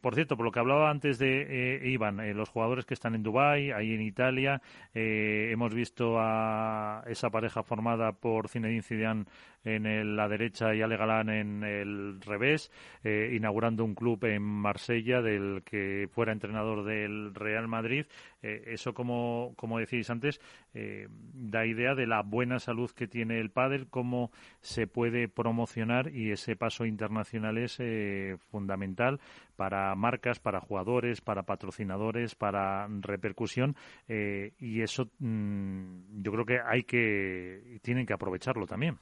por cierto, por lo que hablaba antes de eh, Iván, eh, los jugadores que están en Dubái, ahí en Italia, eh, hemos visto a esa pareja formada por Zinedine Zidane en la derecha y Ale Galán en el revés, eh, inaugurando un club en Marsella del que fuera entrenador del Real Madrid. Eh, eso, como, como decís antes, eh, da idea de la buena salud que tiene el pádel, cómo se puede promocionar y ese paso internacional es fundamental para marcas, para jugadores, para patrocinadores, para repercusión y eso mm, yo creo que hay que tienen que aprovecharlo también.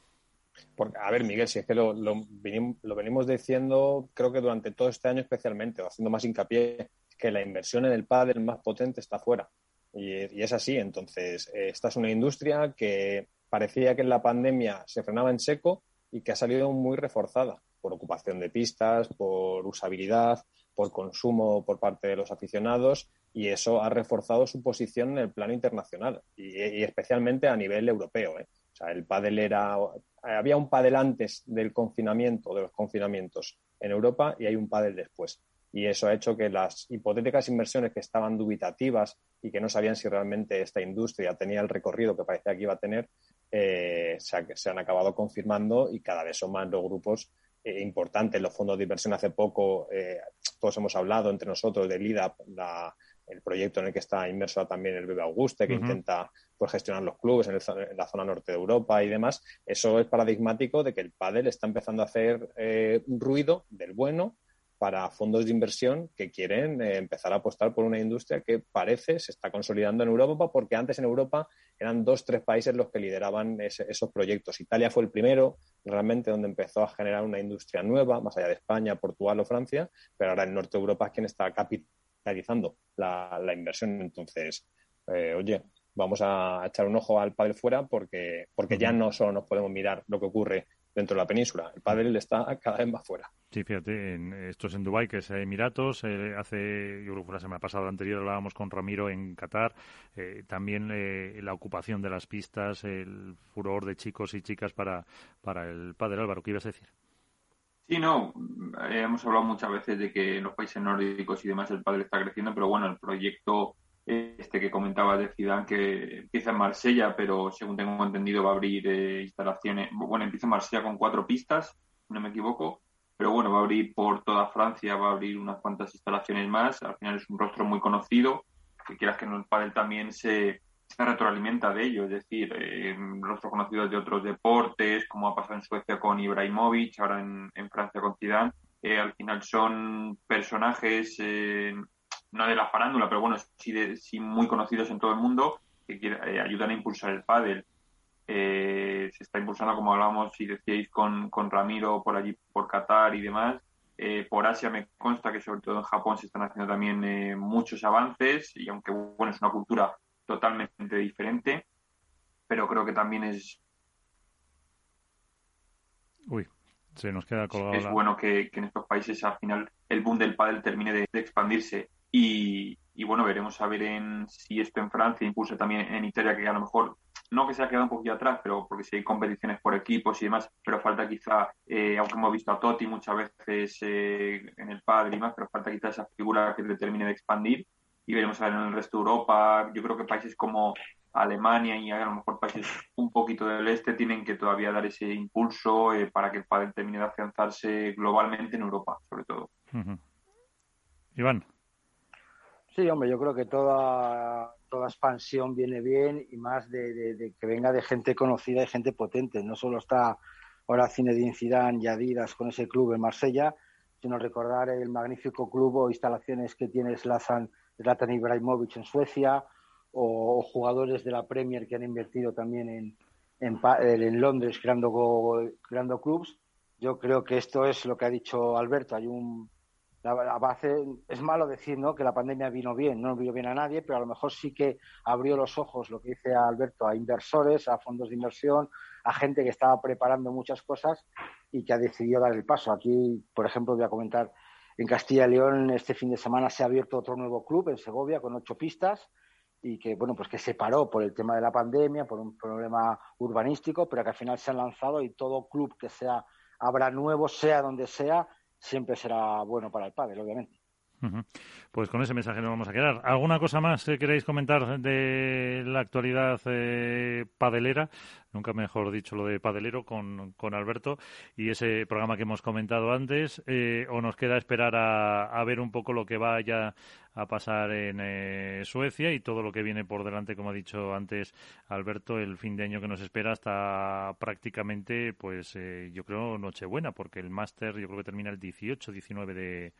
Porque, a ver, Miguel, si es que lo, lo, venimos, diciendo, creo que durante todo este año especialmente, o haciendo más hincapié, que la inversión en el pádel más potente está fuera. Y, es así. Entonces, eh, esta es una industria que parecía que en la pandemia se frenaba en seco y que ha salido muy reforzada por ocupación de pistas, por usabilidad, por consumo por parte de los aficionados y eso ha reforzado su posición en el plano internacional y, especialmente a nivel europeo. ¿eh? O sea, el pádel era había un pádel antes del confinamiento, de los confinamientos en Europa y hay un pádel después. Y eso ha hecho que las hipotéticas inversiones que estaban dubitativas y que no sabían si realmente esta industria tenía el recorrido que parecía que iba a tener, eh, se, han acabado confirmando y cada vez son más los grupos eh, importantes. Los fondos de inversión hace poco, eh, todos hemos hablado entre nosotros del IDAP, la, el proyecto en el que está inmerso también el Bebe Auguste, que intenta pues, gestionar los clubes en, la zona norte de Europa y demás. Eso es paradigmático de que el pádel está empezando a hacer eh, ruido del bueno para fondos de inversión que quieren eh, empezar a apostar por una industria que parece se está consolidando en Europa, porque antes en Europa eran dos, tres países los que lideraban esos proyectos. Italia fue el primero, realmente, donde empezó a generar una industria nueva, más allá de España, Portugal o Francia, pero ahora el norte de Europa es quien está capitalizando la, inversión. Entonces, eh, oye, vamos a echar un ojo al pádel fuera porque, porque ya no solo nos podemos mirar lo que ocurre dentro de la península. El pádel está cada vez más fuera. Sí, fíjate, en, esto es en Dubái, que es Emiratos. Eh, hace, yo creo que fue la semana pasada anterior, hablábamos con Ramiro en Qatar. Eh, también la ocupación de las pistas, el furor de chicos y chicas para, para el pádel. Álvaro, ¿qué ibas a decir? Sí, no, eh, hemos hablado muchas veces de que en los países nórdicos y demás el padre está creciendo, pero bueno, el proyecto este que comentaba de Zidane que empieza en Marsella, pero según tengo entendido va a abrir eh, instalaciones, bueno, empieza en Marsella con cuatro pistas, no me equivoco, pero bueno, va a abrir por toda Francia, va a abrir unas cuantas instalaciones más, al final es un rostro muy conocido, que quieras que no el pádel también se, se retroalimenta de ello, es decir, eh, rostros conocidos de otros deportes, como ha pasado en Suecia con Ibrahimovic, ahora en, Francia con Zidane, eh, al final son personajes, eh, no de la farándula, pero bueno, sí, de, sí muy conocidos en todo el mundo, que eh, ayudan a impulsar el pádel. se está impulsando, como hablábamos y decíais con, con Ramiro por allí, por Qatar y demás. por Asia me consta que sobre todo en Japón se están haciendo también muchos avances y aunque bueno es una cultura totalmente diferente, pero creo que también es Uy, se nos queda colgado. Es bueno que, en estos países al final el boom del pádel termine de, expandirse y, bueno, veremos a ver en, si esto en Francia impulsa también en Italia, que a lo mejor no que se ha quedado un poquito atrás, pero porque si hay competiciones por equipos y demás, pero falta quizá, eh, aunque hemos visto a Totti muchas veces eh, en el padre y más, pero falta quizá esa figura que le termine de expandir y veremos a ver en el resto de Europa. Yo creo que países como Alemania y a lo mejor países un poquito del este tienen que todavía dar ese impulso eh, para que el pádel termine de afianzarse globalmente en Europa, sobre todo. Iván. Sí, hombre, yo creo que toda, toda expansión viene bien y más de, que venga de gente conocida y gente potente. No solo está ahora Zinedine Zidane y Adidas con ese club en Marsella, sino recordar el magnífico club o instalaciones que tiene Zlatan, Zlatan Ibrahimovic en Suecia, o, jugadores de la Premier que han invertido también en, en, Londres creando, creando clubs. Yo creo que esto es lo que ha dicho Alberto. Hay un es malo decir ¿no? que la pandemia vino bien, no vino bien a nadie, pero a lo mejor sí que abrió los ojos, lo que dice Alberto, a inversores, a fondos de inversión, a gente que estaba preparando muchas cosas y que ha decidido dar el paso. Aquí, por ejemplo, voy a comentar, en Castilla y León este fin de semana se ha abierto otro nuevo club en Segovia con ocho pistas y que bueno pues que se paró por el tema de la pandemia, por un problema urbanístico, pero que al final se han lanzado y todo club que sea habrá nuevo, sea donde sea, siempre será bueno para el padre, obviamente. Pues con ese mensaje nos vamos a quedar. ¿Alguna cosa más que queréis comentar de la actualidad eh, padelera? Nunca mejor dicho lo de padelero con, con Alberto y ese programa que hemos comentado antes. Eh, ¿O nos queda esperar a, ver un poco lo que vaya a pasar en eh, Suecia y todo lo que viene por delante, como ha dicho antes Alberto, el fin de año que nos espera hasta prácticamente, pues yo creo, Nochebuena, porque el máster yo creo que termina el 18, 19 de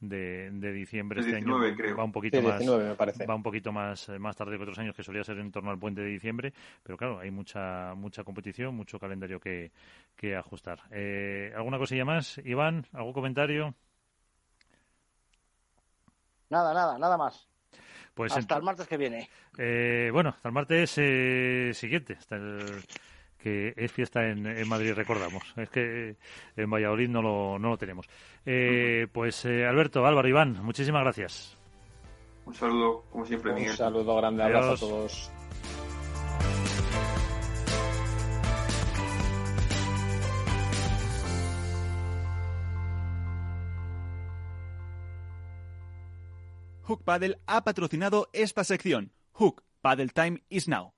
de, de diciembre este año va un poquito más va un poquito más más tarde que otros años que solía ser en torno al puente de diciembre pero claro hay mucha mucha competición mucho calendario que, que ajustar. Eh, alguna cosilla más Iván algún comentario nada nada nada más. Pues hasta el martes que viene. Eh, bueno hasta el martes eh, siguiente hasta el que es fiesta en, en, Madrid, recordamos. Es que en Valladolid no lo, no lo tenemos. Eh, pues eh, Alberto, Álvaro, Iván, muchísimas gracias. Un saludo, como siempre, Miguel. Un saludo grande, abrazo a todos. Hook Paddle ha patrocinado esta sección. Hook Paddle Time is now.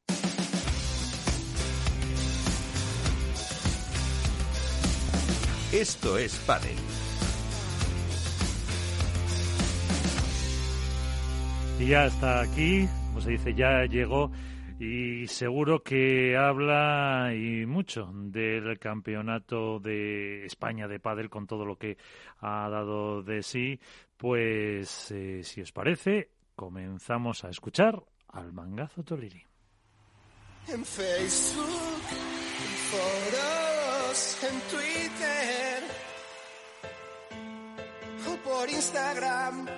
Esto es Padel. Y ya está aquí, como se dice, ya llegó y seguro que habla y mucho del campeonato de España de pádel con todo lo que ha dado de sí. Pues eh, si os parece, comenzamos a escuchar al mangazo Toliri. En Facebook, en Twitter o por Instagram.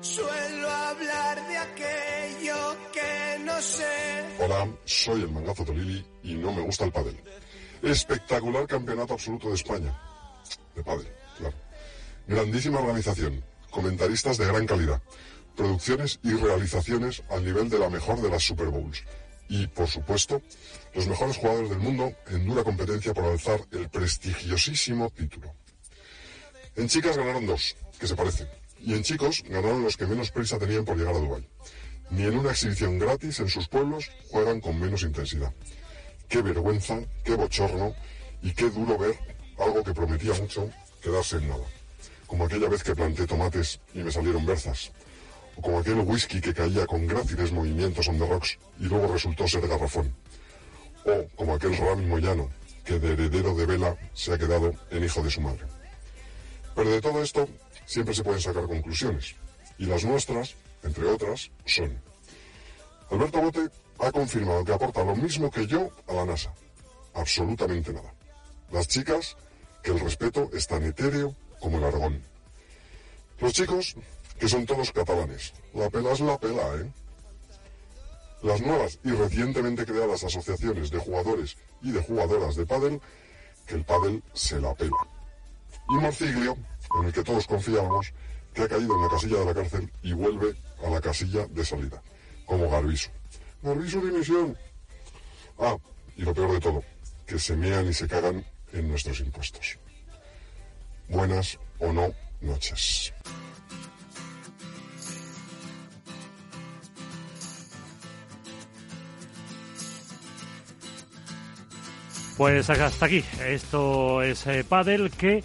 Suelo hablar de aquello que no sé. Hola, soy el Mangazo Tolili y no me gusta el pádel. Espectacular campeonato absoluto de España. De pádel, claro. Grandísima organización, comentaristas de gran calidad, producciones y realizaciones al nivel de la mejor de las Super Bowls y, por supuesto, los mejores jugadores del mundo en dura competencia por alzar el prestigiosísimo título. En chicas ganaron dos, que se parecen, y en chicos ganaron los que menos prisa tenían por llegar a Dubái. Ni en una exhibición gratis en sus pueblos juegan con menos intensidad. Qué vergüenza, qué bochorno y qué duro ver algo que prometía mucho quedarse en nada. Como aquella vez que planté tomates y me salieron berzas, o como aquel whisky que caía con gráciles movimientos on the rocks y luego resultó ser garrafón, o como aquel Rami Moyano que de heredero de vela se ha quedado en hijo de su madre. Pero de todo esto siempre se pueden sacar conclusiones, y las nuestras, entre otras, son Alberto Bote ha confirmado que aporta lo mismo que yo a la NASA. Absolutamente nada. Las chicas, que el respeto es tan etéreo como el argón. Los chicos, que son todos catalanes. La pela es la pela, ¿eh? Las nuevas y recientemente creadas asociaciones de jugadores y de jugadoras de pádel, que el pádel se la pela. Y Morciglio, en el que todos confiábamos, que ha caído en la casilla de la cárcel y vuelve a la casilla de salida, como Garbiso. Garbiso dimisión. Ah, y lo peor de todo, que se mean y se cagan en nuestros impuestos. Buenas o no noches. Pues hasta aquí. Esto es eh, Padel que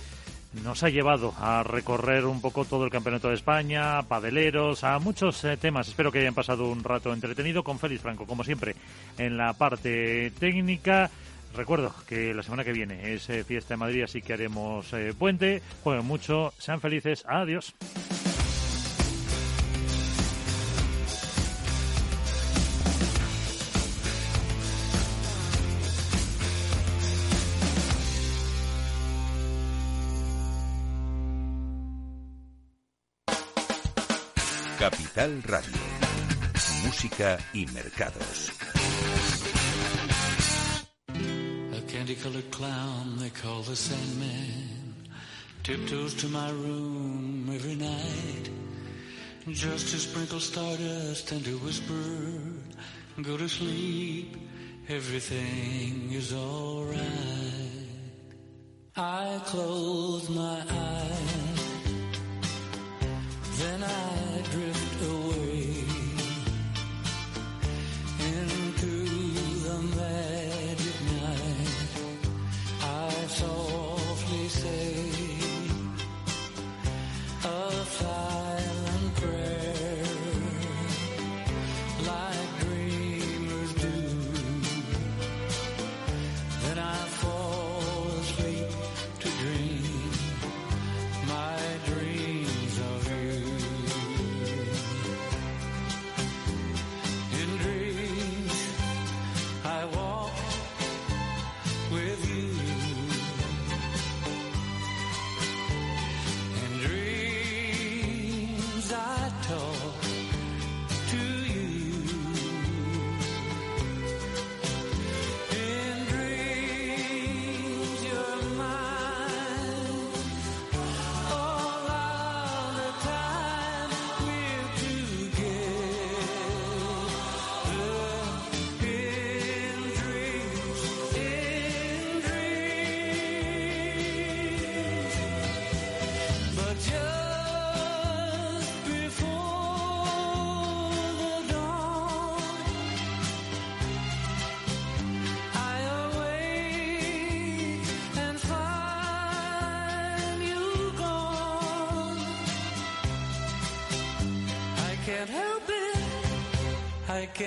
nos ha llevado a recorrer un poco todo el Campeonato de España, padeleros, a muchos eh, temas. Espero que hayan pasado un rato entretenido con Félix Franco, como siempre, en la parte técnica. Recuerdo que la semana que viene es eh, fiesta en Madrid, así que haremos eh, puente. Jueguen mucho, sean felices. Adiós. Capital Radio. Música y mercados. A candy-colored clown they call the Sandman tiptoes to my room every night just to sprinkle stardust and to whisper, "Go to sleep, everything is all right." I close my eyes,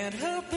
can't help it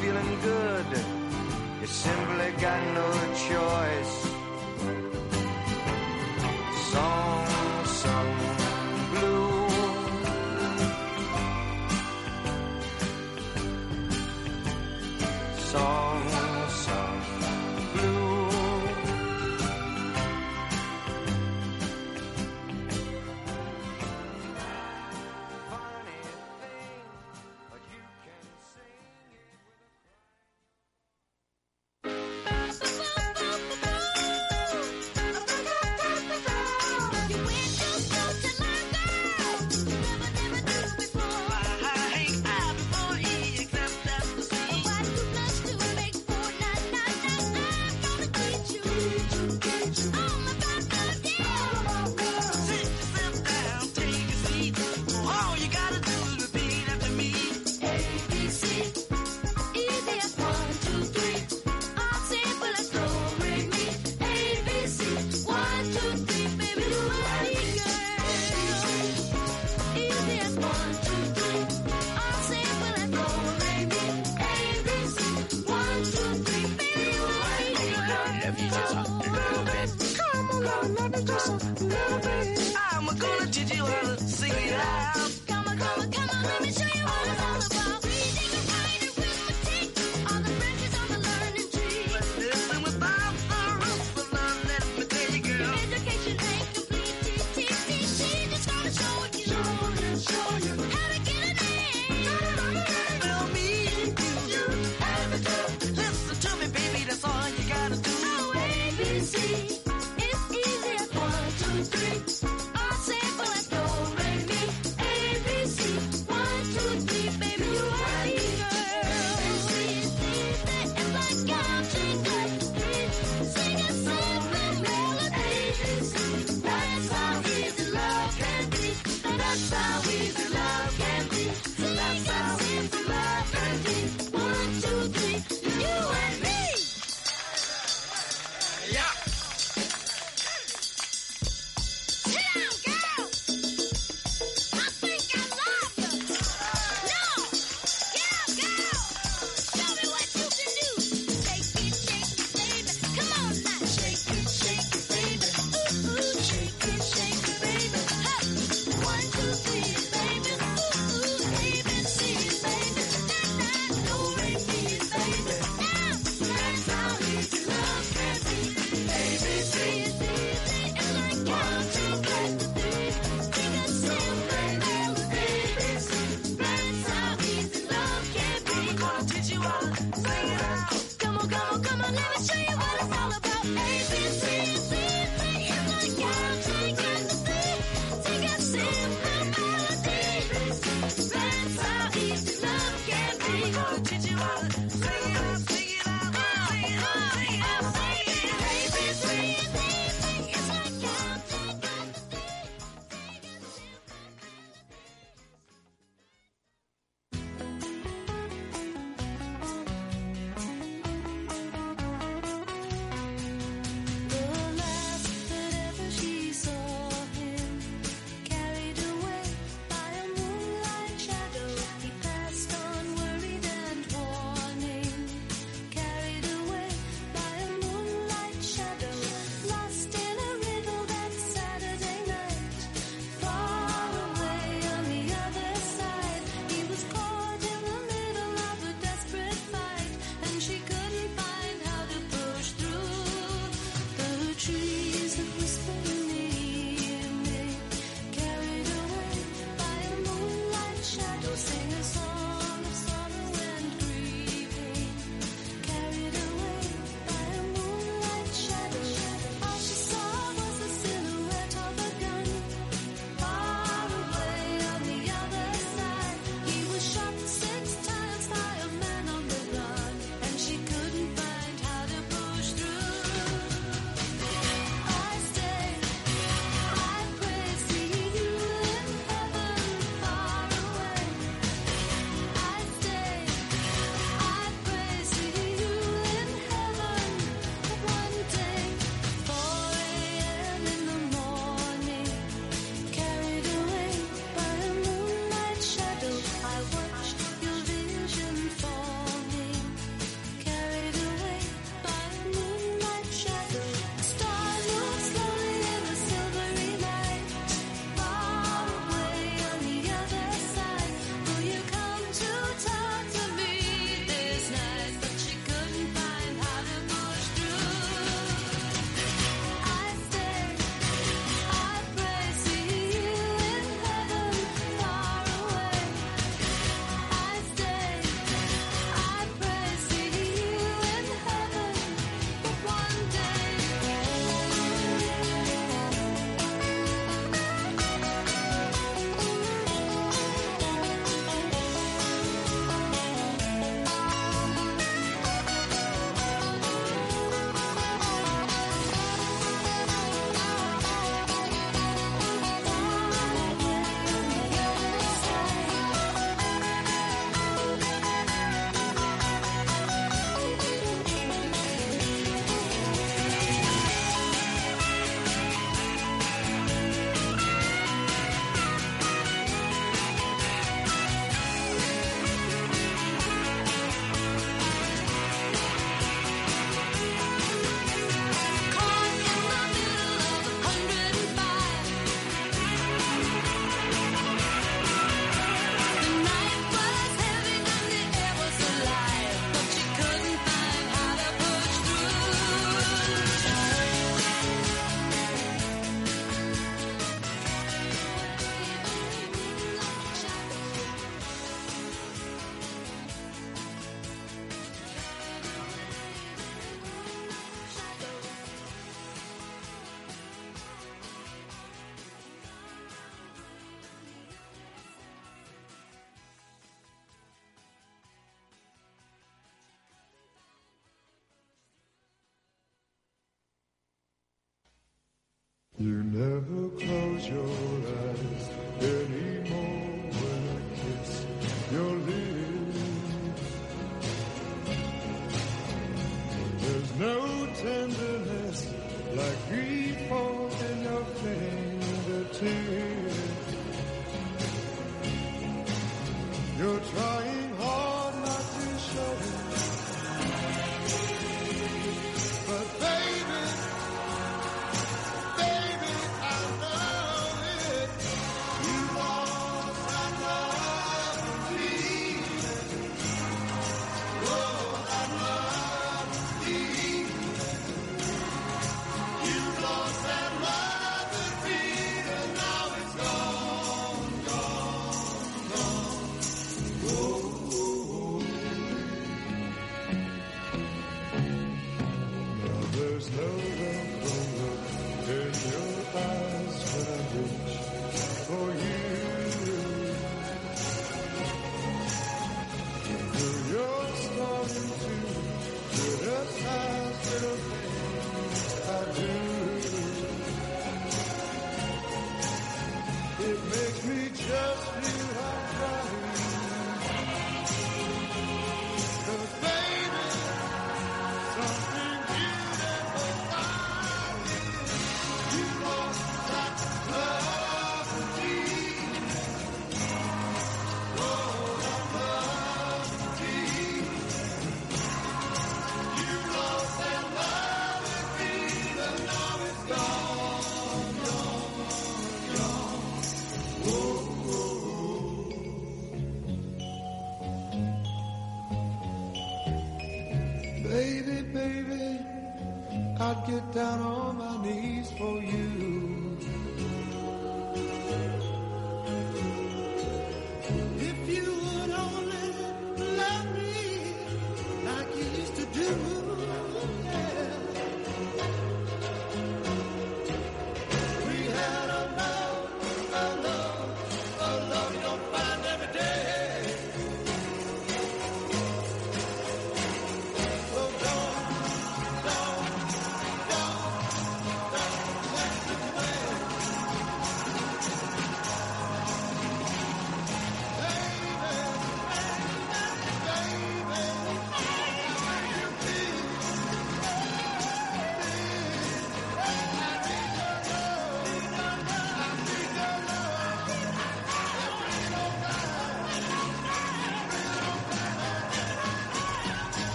feeling good. You simply got no choice.